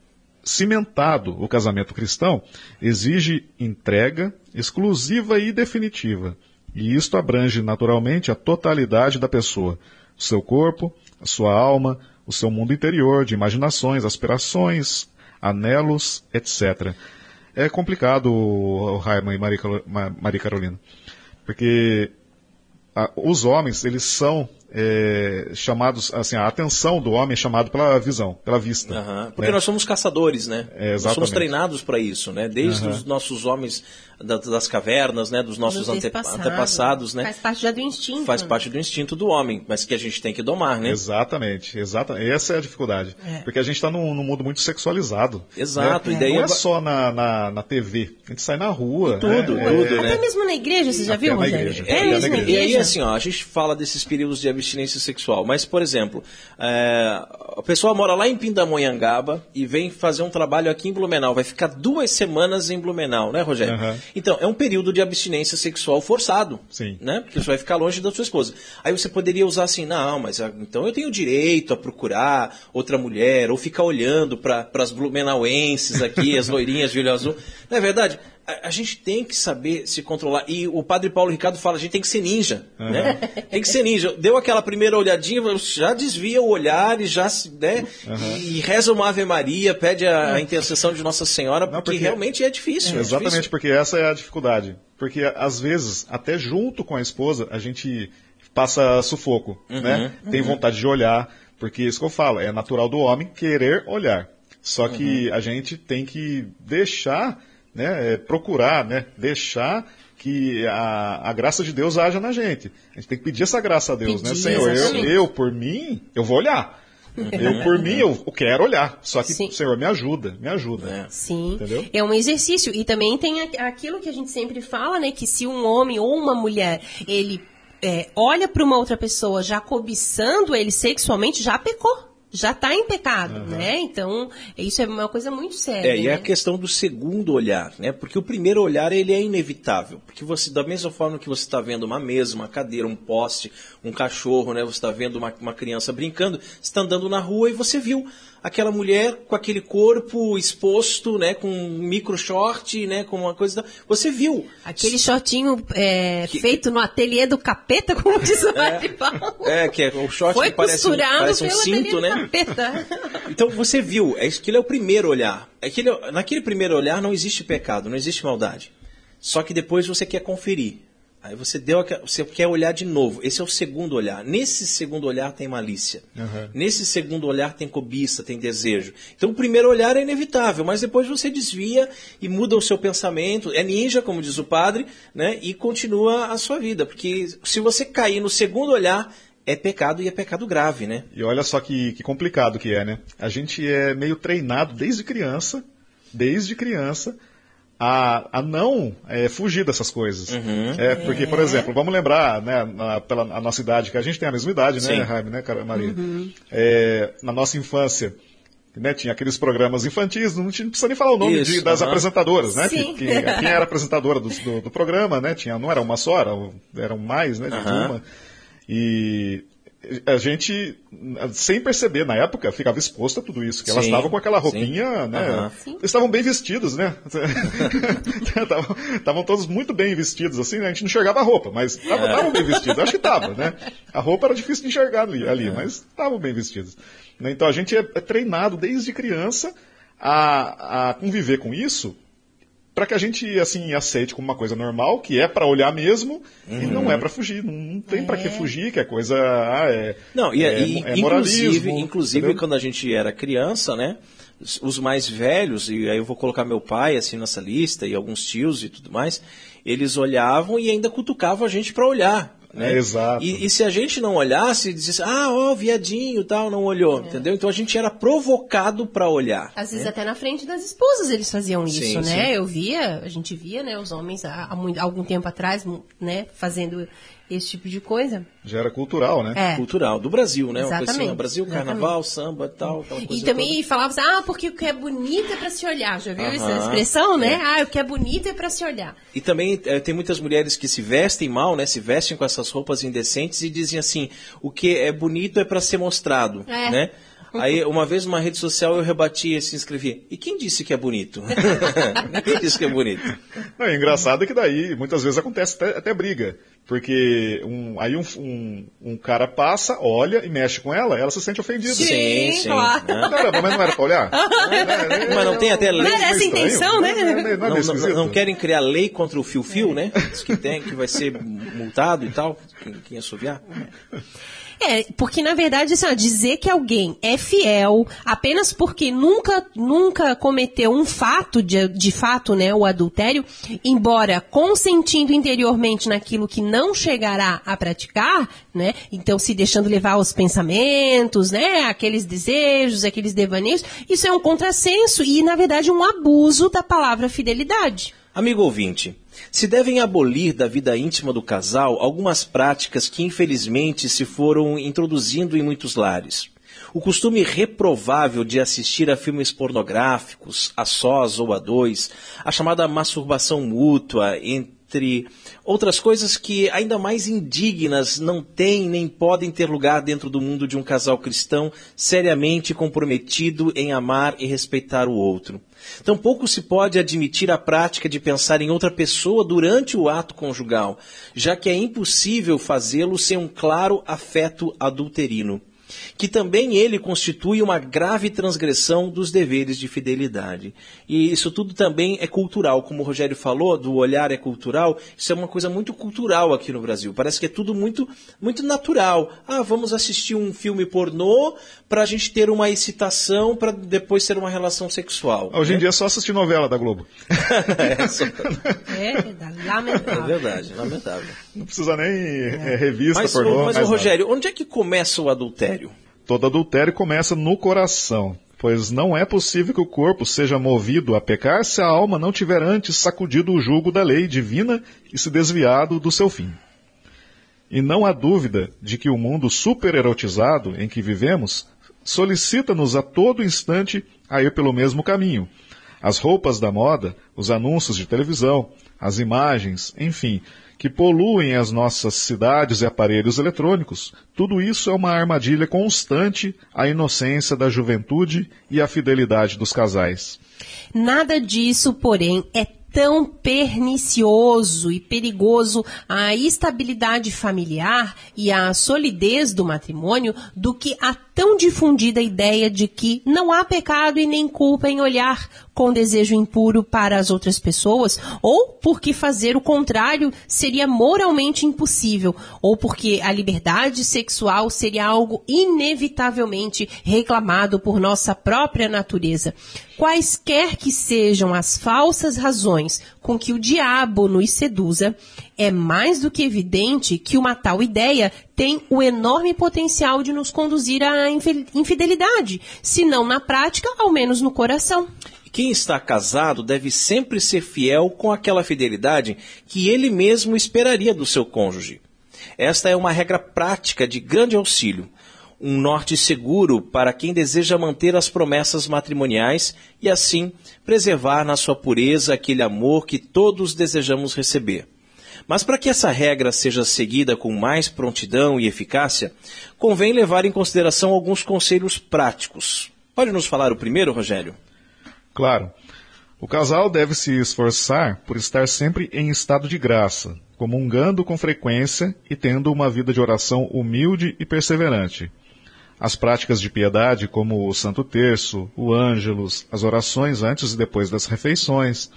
cimentado o casamento cristão, exige entrega exclusiva e definitiva. E isto abrange naturalmente a totalidade da pessoa, o seu corpo, a sua alma, o seu mundo interior, de imaginações, aspirações, anelos, etc. É complicado, o Raiman e Maria Carolina, porque a, os homens, eles são é, chamados, assim, a atenção do homem é chamada pela visão, pela vista. Uhum. Porque né? nós somos caçadores, né? É, nós somos treinados para isso, né? Desde uhum. os nossos homens das cavernas, né? Dos nossos ante antepassados, né? Faz parte já do instinto. Faz né? parte do instinto do homem, mas que a gente tem que domar, né? Exatamente, exatamente. Essa é a dificuldade. É. Porque a gente está num, num, mundo muito sexualizado. Exato. Né? E daí Não é só na, na, na, TV, a gente sai na rua. E tudo, né? tudo, Até né? mesmo na igreja, você já Até viu, na Rogério? igreja. É, É, mesmo na e igreja. aí, assim, ó, a gente fala desses períodos de abstinência sexual, mas, por exemplo, é, a pessoa mora lá em Pindamonhangaba e vem fazer um trabalho aqui em Blumenau, vai ficar duas semanas em Blumenau, né, Rogério? Uhum. Então, é um período de abstinência sexual forçado, Sim. né? Porque você vai ficar longe da sua esposa. Aí você poderia usar assim, não, mas ah, então eu tenho direito a procurar outra mulher, ou ficar olhando para as blumenauenses aqui, as loirinhas de olho azul. Não é verdade? A, a gente tem que saber se controlar. E o padre Paulo Ricardo fala, a gente tem que ser ninja, né? Tem que ser ninja. Deu aquela primeira olhadinha, já desvia o olhar e já, se- né? E, e reza uma Ave Maria, pede a, a intercessão de Nossa Senhora, porque, porque- realmente é difícil. é Exatamente, difícil. porque essa é a dificuldade. Porque às vezes, até junto com a esposa, a gente passa sufoco, né? Tem vontade de olhar, porque isso que eu falo, é natural do homem querer olhar. Só que a gente tem que deixar, né, é, procurar, né, deixar que a, a graça de Deus haja na gente. A gente tem que pedir essa graça a Deus, né? Pedir, Senhor, eu, eu, por mim, eu vou olhar. Eu, por mim, eu, <laughs> quero olhar. Só que, Sim. Senhor, me ajuda, me ajuda. É. Sim, Entendeu? é um exercício. E também tem aquilo que a gente sempre fala, né? Que se um homem ou uma mulher, ele é, olha para uma outra pessoa já cobiçando ele sexualmente, já pecou. Já está em pecado, né? Então, isso é uma coisa muito séria. É, e né? a questão do segundo olhar, né? Porque o primeiro olhar ele é inevitável, porque você da mesma forma que você está vendo uma mesa, uma cadeira, um poste, um cachorro, né? Você está vendo uma, uma criança brincando, você está andando na rua e você viu aquela mulher com aquele corpo exposto, né? Com um micro short, né? Com uma coisa, você viu. Aquele shortinho é, feito no ateliê do capeta, como diz o Paulo. É, que é o short Foi que parece, um- parece um cinto, né? capeta. <laughs> Então você viu, é aquele é o primeiro olhar. Aquele, naquele primeiro olhar não existe pecado, não existe maldade. Só que depois você quer conferir. Aí você deu, você quer olhar de novo. Esse é o segundo olhar. Nesse segundo olhar tem malícia. Nesse segundo olhar tem cobiça, tem desejo. Então o primeiro olhar é inevitável, mas depois você desvia e muda o seu pensamento. É ninja, como diz o padre, né? E continua a sua vida, porque se você cair no segundo olhar é pecado e é pecado grave, né? E olha só que, que complicado que é, né? A gente é meio treinado desde criança, desde criança, a, a não é, fugir dessas coisas. Uhum. É, porque, por exemplo, vamos lembrar, né, na, pela a nossa idade, que a gente tem a mesma idade, Sim. né, Jaime, né, cara- Maria? É, na nossa infância, né, tinha aqueles programas infantis, não, tinha- não precisa nem falar o nome Isso, de- das aham. apresentadoras, né? Sim. Que, que- quem era apresentadora do, do, do programa, né? Tinha, não era uma só, era, eram mais, né? De uma. E a gente, sem perceber, na época, ficava exposto a tudo isso, que elas Sim, estavam com aquela sim. roupinha, né? Aham. Eles estavam bem vestidos, né? <laughs> Estavam- todos muito bem vestidos, assim, né? A gente não enxergava a roupa, mas estavam estavam bem vestidos. Acho que estavam, né? <laughs> A roupa era difícil de enxergar ali, ali mas estavam bem vestidos. Né? Então a gente é, é treinado desde criança a, a conviver com isso para que a gente assim aceite como uma coisa normal, que é para olhar mesmo e não é para fugir. Não, não tem para que fugir, que é coisa ah, é Não, e, é, e- é inclusive, moralismo, inclusive entendeu? quando a gente era criança, né? os- Os mais velhos, e aí eu vou colocar meu pai assim nessa lista, e alguns tios e tudo mais, eles olhavam e ainda cutucavam a gente para olhar. Né? É, exato. E, e se a gente não olhasse, dizia ah, ó, viadinho tal, não olhou, entendeu? Então a gente era provocado para olhar. Às vezes até na frente das esposas eles faziam isso, Sim, né? sim. Eu via, a gente via, né, os homens há, há muito- algum tempo atrás, né, fazendo esse tipo de coisa. Já era cultural, né? É. Cultural, do Brasil, né? Uma coisa assim, Exatamente, Brasil, carnaval, samba e tal. E também falava assim, ah, porque o que é bonito é pra se olhar. Já viu essa Aham, expressão, né? é. Ah, o que é bonito é pra se olhar. E também eh, tem muitas mulheres que se vestem mal, né? Se vestem com essas roupas indecentes e dizem assim: o que é bonito é para ser mostrado, É. né? Aí, uma vez numa rede social eu rebati e se inscrevi. E quem disse que é bonito? quem disse que é bonito? Não, e engraçado é que daí muitas vezes acontece até, até briga. Porque um, aí um, um, um cara passa, olha e mexe com ela, ela se sente ofendida. Sim, Sim, sim. claro. né? Caramba, mas não era pra olhar? Mas não tem até lei. Não era essa a intenção, né? Não, é Não, não- não querem criar lei contra o fio-fio, né? Diz que tem, que vai ser multado e tal, quem, quem assoviar. É, porque na verdade, assim, ó, dizer que alguém é fiel apenas porque nunca, nunca cometeu um fato, de, de fato, né, o adultério, embora consentindo interiormente naquilo que não chegará a praticar, né, então se deixando levar aos pensamentos, né, aqueles desejos, aqueles devaneios, isso é um contrassenso e, na verdade, um abuso da palavra fidelidade. Amigo ouvinte, se devem abolir da vida íntima do casal algumas práticas que infelizmente se foram introduzindo em muitos lares. O costume reprovável de assistir a filmes pornográficos, a sós ou a dois, a chamada masturbação mútua, entre outras coisas que, ainda mais indignas, não têm nem podem ter lugar dentro do mundo de um casal cristão seriamente comprometido em amar e respeitar o outro. Tampouco se pode admitir a prática de pensar em outra pessoa durante o ato conjugal, já que é impossível fazê-lo sem um claro afeto adulterino, que também ele constitui uma grave transgressão dos deveres de fidelidade. E isso tudo também é cultural, como o Rogério falou, do olhar é cultural, isso é uma coisa muito cultural aqui no Brasil. Parece que é tudo muito, muito natural. Ah, vamos assistir um filme pornô para a gente ter uma excitação para depois ter uma relação sexual. Hoje em dia é só assistir novela da Globo. <laughs> é, só- É, é lamentável. verdade, lamentável. Não precisa nem é, revista, Mas, pornô, mas nada. Rogério, onde é que começa o adultério? Todo adultério começa no coração, pois não é possível que o corpo seja movido a pecar se a alma não tiver antes sacudido o jugo da lei divina e se desviado do seu fim. E não há dúvida de que o mundo supererotizado em que vivemos solicita-nos a todo instante a ir pelo mesmo caminho. As roupas da moda, os anúncios de televisão, as imagens, enfim, que poluem as nossas cidades e aparelhos eletrônicos, tudo isso é uma armadilha constante à inocência da juventude e à fidelidade dos casais. Nada disso, porém, é tão pernicioso e perigoso à estabilidade familiar e à solidez do matrimônio do que a tão difundida ideia de que não há pecado e nem culpa em olhar com desejo impuro para as outras pessoas, ou porque fazer o contrário seria moralmente impossível, ou porque a liberdade sexual seria algo inevitavelmente reclamado por nossa própria natureza. Quaisquer que sejam as falsas razões com que o diabo nos seduza, é mais do que evidente que uma tal ideia tem o enorme potencial de nos conduzir à infi- infidelidade, se não na prática, ao menos no coração. Quem está casado deve sempre ser fiel com aquela fidelidade que ele mesmo esperaria do seu cônjuge. Esta é uma regra prática de grande auxílio, um norte seguro para quem deseja manter as promessas matrimoniais e assim preservar na sua pureza aquele amor que todos desejamos receber. Mas para que essa regra seja seguida com mais prontidão e eficácia, convém levar em consideração alguns conselhos práticos. Pode nos falar o primeiro, Rogério? Claro, o casal deve se esforçar por estar sempre em estado de graça, comungando com frequência e tendo uma vida de oração humilde e perseverante. As práticas de piedade, como o Santo Terço, o Ângelus, as orações antes e depois das refeições,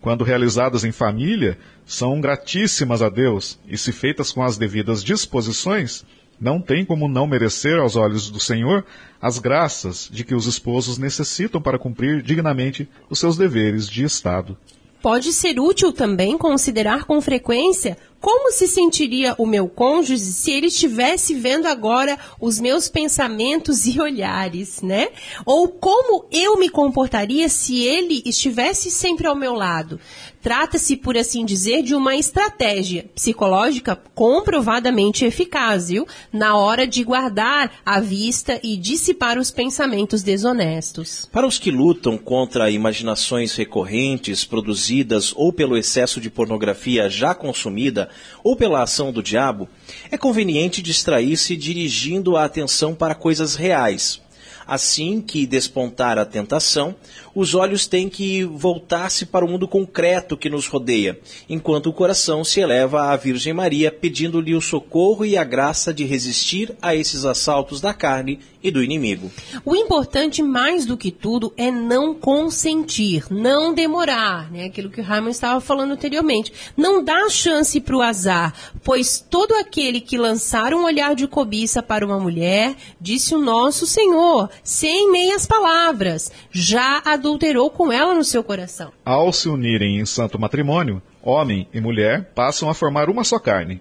quando realizadas em família, são gratíssimas a Deus e, se feitas com as devidas disposições, não tem como não merecer aos olhos do Senhor as graças de que os esposos necessitam para cumprir dignamente os seus deveres de Estado. Pode ser útil também considerar com frequência como se sentiria o meu cônjuge se ele estivesse vendo agora os meus pensamentos e olhares, né? Ou como eu me comportaria se ele estivesse sempre ao meu lado. Trata-se, por assim dizer, de uma estratégia psicológica comprovadamente eficaz, viu? Na hora de guardar a vista e dissipar os pensamentos desonestos. Para os que lutam contra imaginações recorrentes produzidas ou pelo excesso de pornografia já consumida ou pela ação do diabo, é conveniente distrair-se dirigindo a atenção para coisas reais. Assim que despontar a tentação, os olhos têm que voltar-se para o mundo concreto que nos rodeia, enquanto o coração se eleva à Virgem Maria, pedindo-lhe o socorro e a graça de resistir a esses assaltos da carne e do inimigo. O importante, mais do que tudo, é não consentir, não demorar, né? Aquilo que o Raimon estava falando anteriormente. Não dá chance para o azar, pois todo aquele que lançar um olhar de cobiça para uma mulher, disse o nosso Senhor, sem meias palavras, já adulterou com ela no seu coração. Ao se unirem em santo matrimônio, homem e mulher passam a formar uma só carne.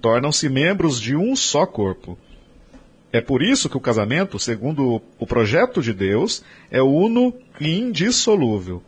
Tornam-se membros de um só corpo. É por isso que o casamento, segundo o projeto de Deus, é uno e indissolúvel.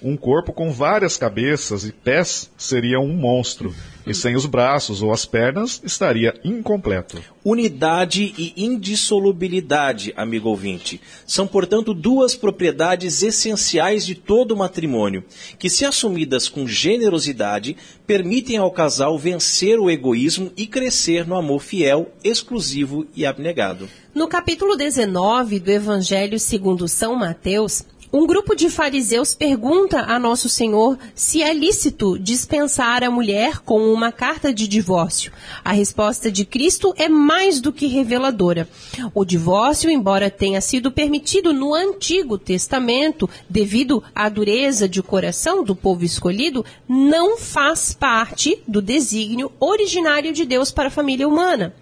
Um corpo com várias cabeças e pés seria um monstro, e sem os braços ou as pernas estaria incompleto. Unidade e indissolubilidade, amigo ouvinte, são, portanto, duas propriedades essenciais de todo matrimônio, que, se assumidas com generosidade, permitem ao casal vencer o egoísmo e crescer no amor fiel, exclusivo e abnegado. No capítulo 19 do Evangelho segundo São Mateus, um grupo de fariseus pergunta a Nosso Senhor se é lícito dispensar a mulher com uma carta de divórcio. A resposta de Cristo é mais do que reveladora. O divórcio, embora tenha sido permitido no Antigo Testamento, devido à dureza de coração do povo escolhido, não faz parte do desígnio originário de Deus para a família humana.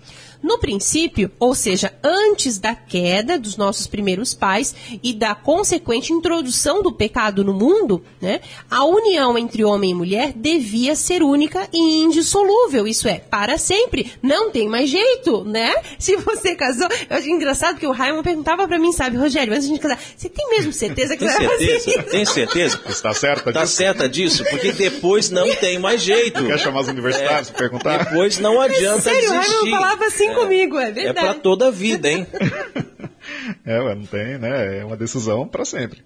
No princípio, ou seja, antes da queda dos nossos primeiros pais e da consequente introdução do pecado no mundo, né, a união entre homem e mulher devia ser única e indissolúvel. Isso é, para sempre. Não tem mais jeito, né? <laughs> Se você casou. Eu acho engraçado que o Raimon perguntava para mim, sabe, Rogério, antes de a gente casar, você tem mesmo certeza que tem você vai certeza? fazer isso? Tem certeza? Está certa Tá disso? certa disso? Porque depois não tem mais jeito. Quer chamar os universitários para perguntar? Depois não adianta Sério, o Raimon desistir. falava assim comigo, é É verdade. pra toda a vida, hein? <laughs> É, não tem, né? É uma decisão para sempre.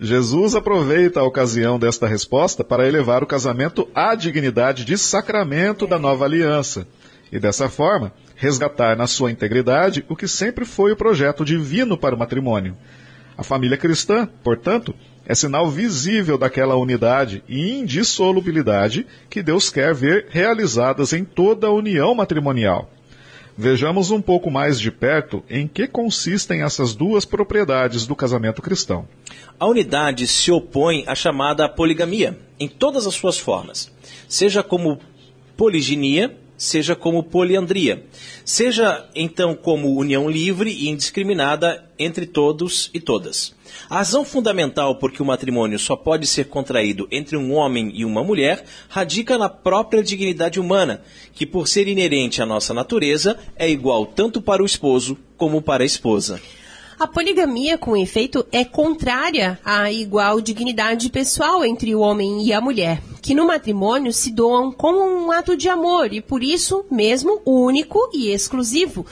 Jesus aproveita a ocasião desta resposta para elevar o casamento à dignidade de sacramento da nova aliança e, dessa forma, resgatar na sua integridade o que sempre foi o projeto divino para o matrimônio. A família cristã, portanto, é sinal visível daquela unidade e indissolubilidade que Deus quer ver realizadas em toda a união matrimonial. Vejamos um pouco mais de perto em que consistem essas duas propriedades do casamento cristão. A unidade se opõe à chamada poligamia, em todas as suas formas, seja como poliginia, seja como poliandria, seja então como união livre e indiscriminada entre todos e todas. A razão fundamental por que o matrimônio só pode ser contraído entre um homem e uma mulher radica na própria dignidade humana, que, por ser inerente à nossa natureza, é igual tanto para o esposo como para a esposa. A poligamia, com efeito, é contrária à igual dignidade pessoal entre o homem e a mulher, que no matrimônio se doam como um ato de amor e, por isso mesmo, único e exclusivo.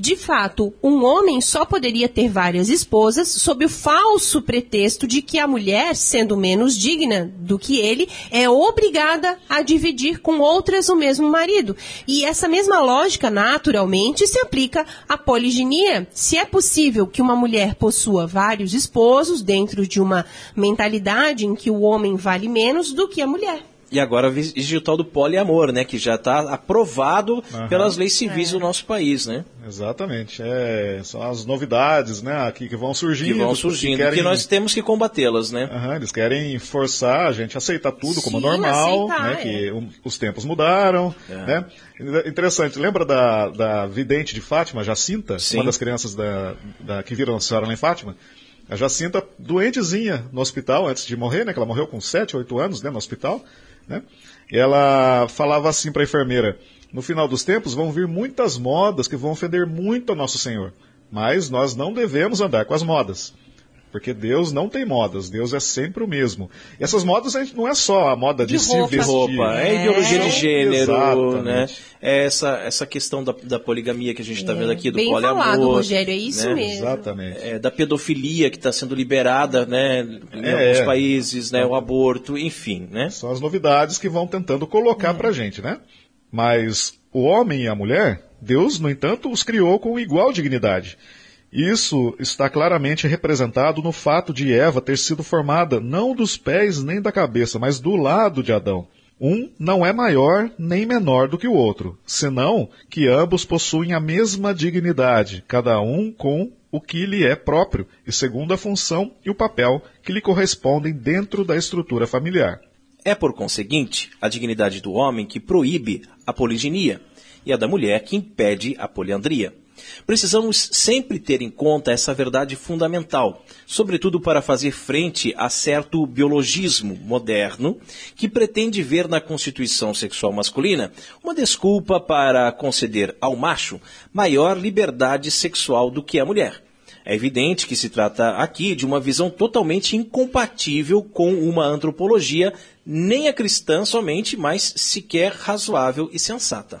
De fato, um homem só poderia ter várias esposas sob o falso pretexto de que a mulher, sendo menos digna do que ele, é obrigada a dividir com outras o mesmo marido. E essa mesma lógica, naturalmente, se aplica à poliginia. Se é possível que uma mulher possua vários esposos dentro de uma mentalidade em que o homem vale menos do que a mulher. E agora existe o tal do poliamor, né? Que já está aprovado Aham. pelas leis civis do nosso país, né? Exatamente. É, são as novidades, né, aqui que vão surgindo. Que vão surgindo, que que, querem- nós temos que combatê-las, né? Aham, eles querem forçar a gente a aceitar tudo como Sim, normal, aceitar, né, é. que um- os tempos mudaram, É. né? Interessante, lembra da, da vidente de Fátima, Jacinta, Sim. uma das crianças da, da- que viram a senhora lá em Fátima? A Jacinta, doentezinha no hospital antes de morrer, né, que ela morreu com 7, 8 anos, né, no hospital, né? Ela falava assim para a enfermeira: no final dos tempos vão vir muitas modas que vão ofender muito ao nosso Senhor, mas nós não devemos andar com as modas. Porque Deus não tem modas, Deus é sempre o mesmo. E essas modas a gente não é só a moda de, De se roupa. De vestir. roupa, é, É. ideologia de gênero, Exatamente. né? É essa, essa questão da, da poligamia que a gente está vendo aqui, do Bem poliamor. falado, Rogério, é isso né? mesmo. Exatamente. É, da pedofilia que está sendo liberada, né? Em É. alguns países, né? O aborto, enfim, né? São as novidades que vão tentando colocar pra gente, né? Mas o homem e a mulher, Deus, no entanto, os criou com igual dignidade. Isso está claramente representado no fato de Eva ter sido formada não dos pés nem da cabeça, mas do lado de Adão. Um não é maior nem menor do que o outro, senão que ambos possuem a mesma dignidade, cada um com o que lhe é próprio e segundo a função e o papel que lhe correspondem dentro da estrutura familiar. É, por conseguinte, a dignidade do homem que proíbe a poliginia e a da mulher que impede a poliandria. Precisamos sempre ter em conta essa verdade fundamental, sobretudo para fazer frente a certo biologismo moderno que pretende ver na constituição sexual masculina uma desculpa para conceder ao macho maior liberdade sexual do que a mulher. É evidente que se trata aqui de uma visão totalmente incompatível com uma antropologia, nem a cristã somente, mas sequer razoável e sensata.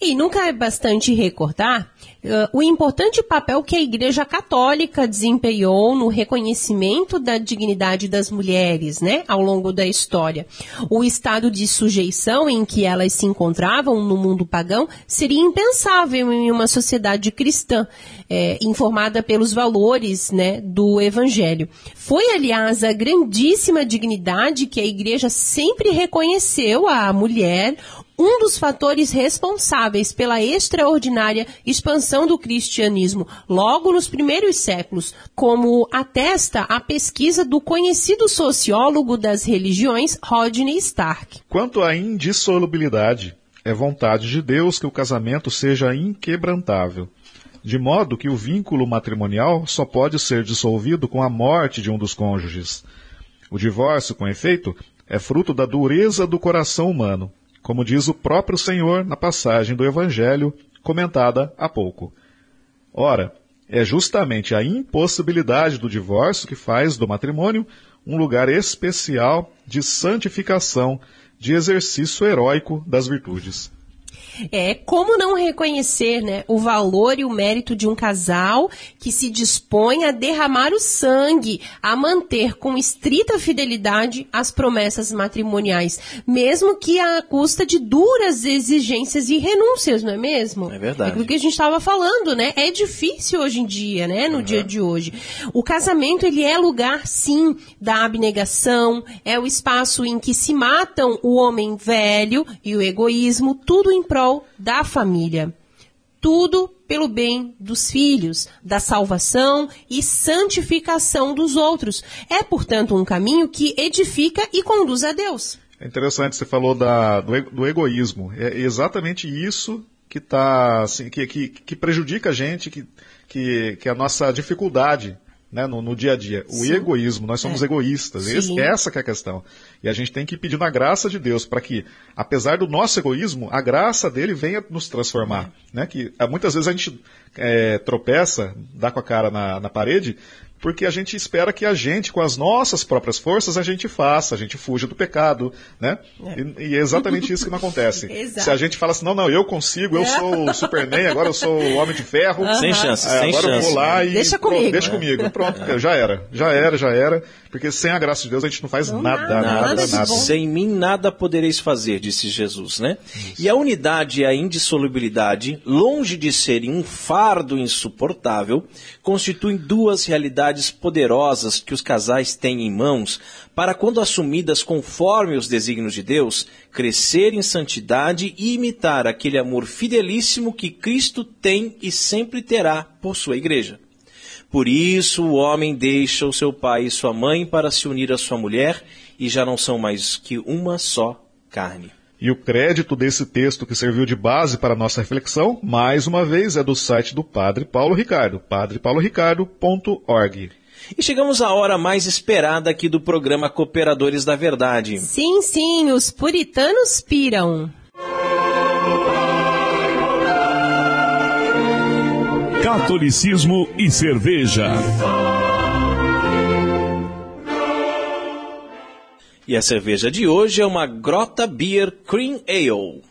E nunca é bastante recordar uh, o importante papel que a Igreja Católica desempenhou no reconhecimento da dignidade das mulheres, né, ao longo da história. O estado de sujeição em que elas se encontravam no mundo pagão seria impensável em uma sociedade cristã, é, informada pelos valores, né, do Evangelho. Foi, aliás, a grandíssima dignidade que a Igreja sempre reconheceu à mulher, um dos fatores responsáveis pela extraordinária expansão do cristianismo logo nos primeiros séculos, como atesta a pesquisa do conhecido sociólogo das religiões Rodney Stark. Quanto à indissolubilidade, é vontade de Deus que o casamento seja inquebrantável, de modo que o vínculo matrimonial só pode ser dissolvido com a morte de um dos cônjuges. O divórcio, com efeito, é fruto da dureza do coração humano como diz o próprio Senhor na passagem do Evangelho comentada há pouco. Ora, é justamente a impossibilidade do divórcio que faz do matrimônio um lugar especial de santificação, de exercício heróico das virtudes. É, como não reconhecer né, o valor e o mérito de um casal que se dispõe a derramar o sangue, a manter com estrita fidelidade as promessas matrimoniais, mesmo que à custa de duras exigências e renúncias, não é mesmo? É verdade. É o que a gente estava falando, né? É difícil hoje em dia, né? No uhum. dia de hoje. O casamento, ele é lugar, sim, da abnegação, é o espaço em que se matam o homem velho e o egoísmo, tudo em prol prol da família. Tudo pelo bem dos filhos, da salvação e santificação dos outros. É, portanto, um caminho que edifica e conduz a Deus. É interessante, você falou da, do, do egoísmo. É exatamente isso que, tá, assim, que, que, que prejudica a gente, que, que, que é a nossa dificuldade né, no, no, dia a dia. O Sim. egoísmo, nós somos é. egoístas. Esse, essa é a questão. E a gente tem que pedir na graça de Deus para que, apesar do nosso egoísmo, a graça dele venha nos transformar. É. Né? Que ah, muitas vezes a gente é, tropeça, dá com a cara na, na parede, porque a gente espera que a gente, com as nossas próprias forças, a gente faça, a gente fuja do pecado, né? É. E, e, é exatamente isso que não acontece. <laughs> Se a gente fala assim, não, não, eu consigo, eu sou o Superman, agora eu sou o Homem de Ferro. Sem chance, é, sem agora chance. eu vou lá e... Deixa comigo. Pronto, deixa comigo, pronto, já era, já era, já era. Porque sem a graça de Deus a gente não faz não, nada, nada, nada, nada, nada. Sem mim nada podereis fazer, disse Jesus, né? Isso. E a unidade e a indissolubilidade, longe de serem um fardo insuportável, constituem duas realidades poderosas que os casais têm em mãos para, quando assumidas conforme os desígnios de Deus, crescer em santidade e imitar aquele amor fidelíssimo que Cristo tem e sempre terá por sua igreja. Por isso o homem deixa o seu pai e sua mãe para se unir à sua mulher e já não são mais que uma só carne. E o crédito desse texto que serviu de base para a nossa reflexão, mais uma vez, é do site do Padre Paulo Ricardo, padrepauloricardo.org. E chegamos à hora mais esperada aqui do programa Cooperadores da Verdade. Sim, sim, os puritanos piram. Catolicismo e cerveja. E a cerveja de hoje é uma Grota Beer Cream Ale.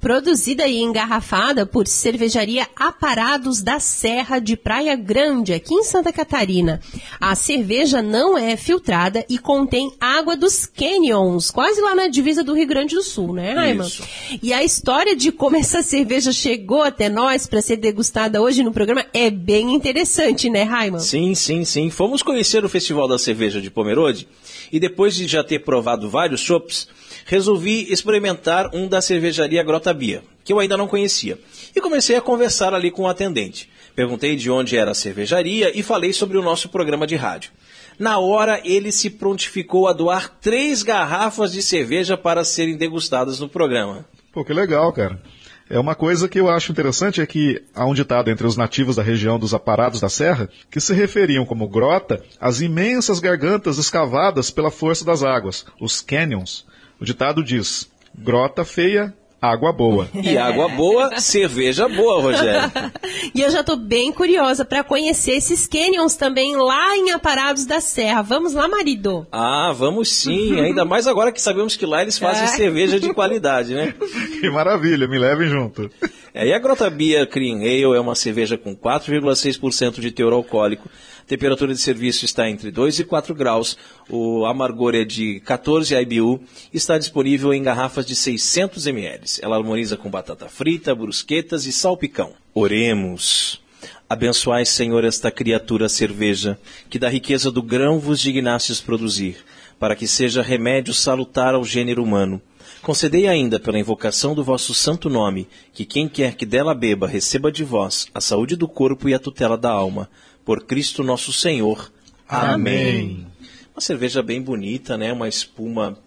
Produzida e engarrafada por cervejaria Aparados da Serra de Praia Grande, aqui em Santa Catarina. A cerveja não é filtrada e contém água dos canyons, quase lá na divisa do Rio Grande do Sul, né, Raiman? Isso. E a história de como <laughs> essa cerveja chegou até nós para ser degustada hoje no programa é bem interessante, né, Raiman? Sim, sim, sim. Fomos conhecer o Festival da Cerveja de Pomerode e depois de já ter provado vários chopps, resolvi experimentar um da cervejaria Grota Bia, que eu ainda não conhecia. E comecei a conversar ali com o atendente. Perguntei de onde era a cervejaria e falei sobre o nosso programa de rádio. Na hora, ele se prontificou a doar três garrafas de cerveja para serem degustadas no programa. Pô, que legal, cara. É uma coisa que eu acho interessante é que há um ditado entre os nativos da região dos aparados da serra que se referiam como grota às imensas gargantas escavadas pela força das águas, os canyons. O ditado diz: grota feia, água boa. <laughs> E água boa, cerveja boa, Rogério. <laughs> E eu já tô bem curiosa para conhecer esses canyons também lá em Aparados da Serra. Vamos lá, marido? Ah, vamos sim. Ainda mais agora que sabemos que lá eles fazem É. cerveja de qualidade, né? <laughs> Que maravilha, me levem junto. É, e a Grota Bia Cream Ale é uma cerveja com 4,6% de teor alcoólico. Temperatura de serviço está entre 2 e 4 graus. O amargor é de 14 IBU. Está disponível em garrafas de 600 ml. Ela harmoniza com batata frita, brusquetas e salpicão. Oremos. Abençoai, Senhor, esta criatura cerveja, que da riqueza do grão vos dignastes produzir, para que seja remédio salutar ao gênero humano. Concedei ainda, pela invocação do vosso santo nome, que quem quer que dela beba receba de vós a saúde do corpo e a tutela da alma. Por Cristo nosso Senhor. Amém. Uma cerveja bem bonita, né? Uma espuma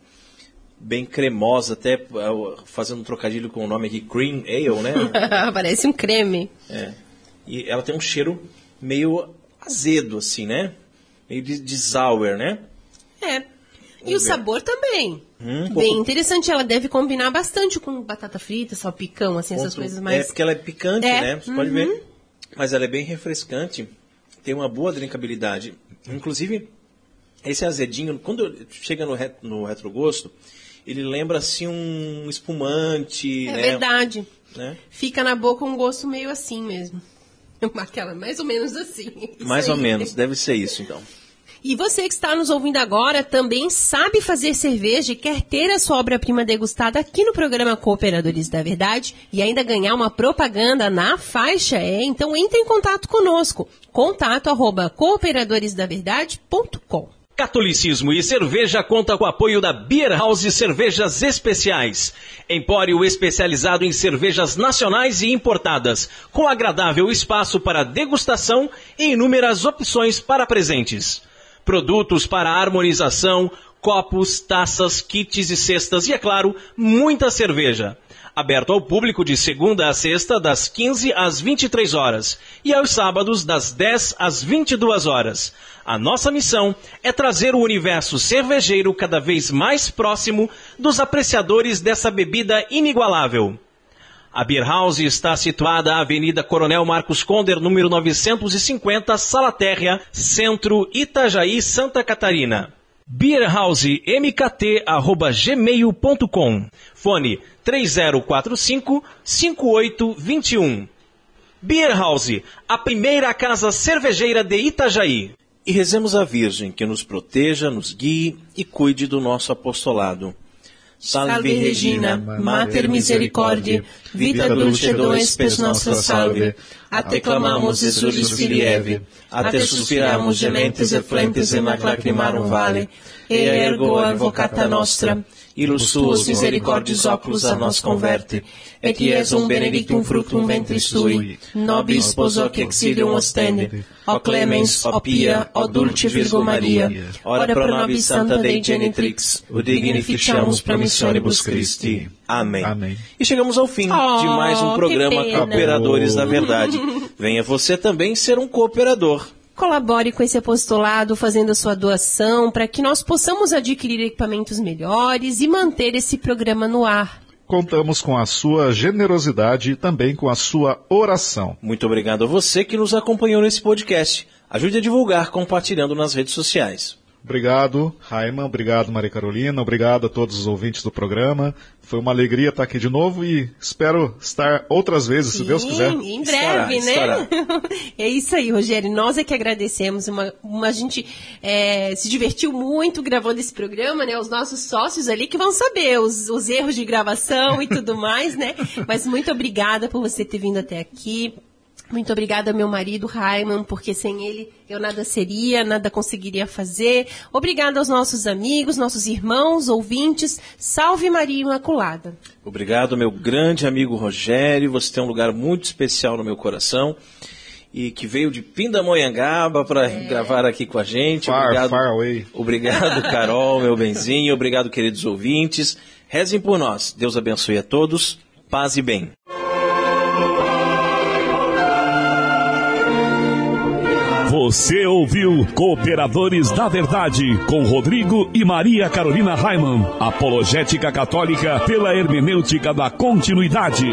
bem cremosa, até eh, fazendo um trocadilho com o nome aqui, Cream Ale, né? <laughs> Parece um creme. É. E ela tem um cheiro meio azedo, assim, né? Meio de, de sour, né? É. E o sabor também. Hum, um Bem pouco- interessante, ela deve combinar bastante com batata frita, salpicão, assim, essas coisas É, mais. porque ela é picante, É, né? Você pode ver. Mas ela é bem refrescante, tem uma boa drinkabilidade. Inclusive, esse azedinho, quando chega no, no retrogosto, ele lembra assim um espumante, É né? verdade. Né? Fica na boca um gosto meio assim mesmo. <laughs> Aquela, mais ou menos assim. Mais ou menos, deve ser isso então. E você que está nos ouvindo agora também sabe fazer cerveja e quer ter a sua obra-prima degustada aqui no programa Cooperadores da Verdade e ainda ganhar uma propaganda na faixa, é? Então entre em contato conosco. Contato arroba cooperadoresdaverdade.com Catolicismo e cerveja conta com o apoio da Beer House Cervejas Especiais. Empório especializado em cervejas nacionais e importadas, com agradável espaço para degustação e inúmeras opções para presentes. Produtos para harmonização, copos, taças, kits e cestas e, é claro, muita cerveja. Aberto ao público de segunda a sexta, das 15 às 23 horas, e aos sábados, das 10 às 22 horas. A nossa missão é trazer o universo cervejeiro cada vez mais próximo dos apreciadores dessa bebida inigualável. A Beer House está situada na Avenida Coronel Marcos Conder, número 950, Sala Térrea, Centro, Itajaí, Santa Catarina. beerhousemkt@gmail.com. Fone 3045-5821. Beer House, a primeira casa cervejeira de Itajaí. E rezemos a Virgem que nos proteja, nos guie e cuide do nosso apostolado. Salve Regina, Mater Misericordiae, vita dulce do spes nostra salve. A te clamamos, Jesus Filievi, a te suspiramos gementes e flentes in ac lacrimarum vale, e ergo advocata nostra, ilus tuos misericordiis oculus a nos converte, et iesum benedictum fructum ventris tui, nobis que exilium ostende, o clemens, o pia, o dulce Virgo Maria, ora pro nobis Santa Dei Genitrix, dignificiamus promissionibus Christi. Amém. Amém. E chegamos ao fim de Oh, mais um que programa. Cooperadores da Verdade. <laughs> Venha você também ser um cooperador. Colabore com esse apostolado fazendo a sua doação para que nós possamos adquirir equipamentos melhores e manter esse programa no ar. Contamos com a sua generosidade e também com a sua oração. Muito obrigado a você que nos acompanhou nesse podcast. Ajude a divulgar compartilhando nas redes sociais. Obrigado, Raiman. Obrigado, Maria Carolina. Obrigado a todos os ouvintes do programa. Foi uma alegria estar aqui de novo e espero estar outras vezes, Sim, se Deus quiser. Em breve, Estará, né? <laughs> é isso aí, Rogério. Nós é que agradecemos. Uma, uma a gente é, se divertiu muito gravando esse programa, né? Os nossos sócios ali que vão saber os, os erros de gravação e tudo <laughs> mais, né? Mas muito obrigada por você ter vindo até aqui. Muito obrigada ao meu marido, Raiman, porque sem ele eu nada seria, nada conseguiria fazer. Obrigada aos nossos amigos, nossos irmãos, ouvintes. Salve Maria Imaculada. Obrigado, meu grande amigo Rogério. Você tem um lugar muito especial no meu coração. E que veio de Pindamonhangaba para gravar aqui com a gente. Far, obrigado, far away. Obrigado, <laughs> Carol, meu benzinho. Obrigado, queridos ouvintes. Rezem por nós. Deus abençoe a todos. Paz e bem. Você ouviu Cooperadores da Verdade com Rodrigo e Maria Carolina Raiman. Apologética Católica pela hermenêutica da continuidade.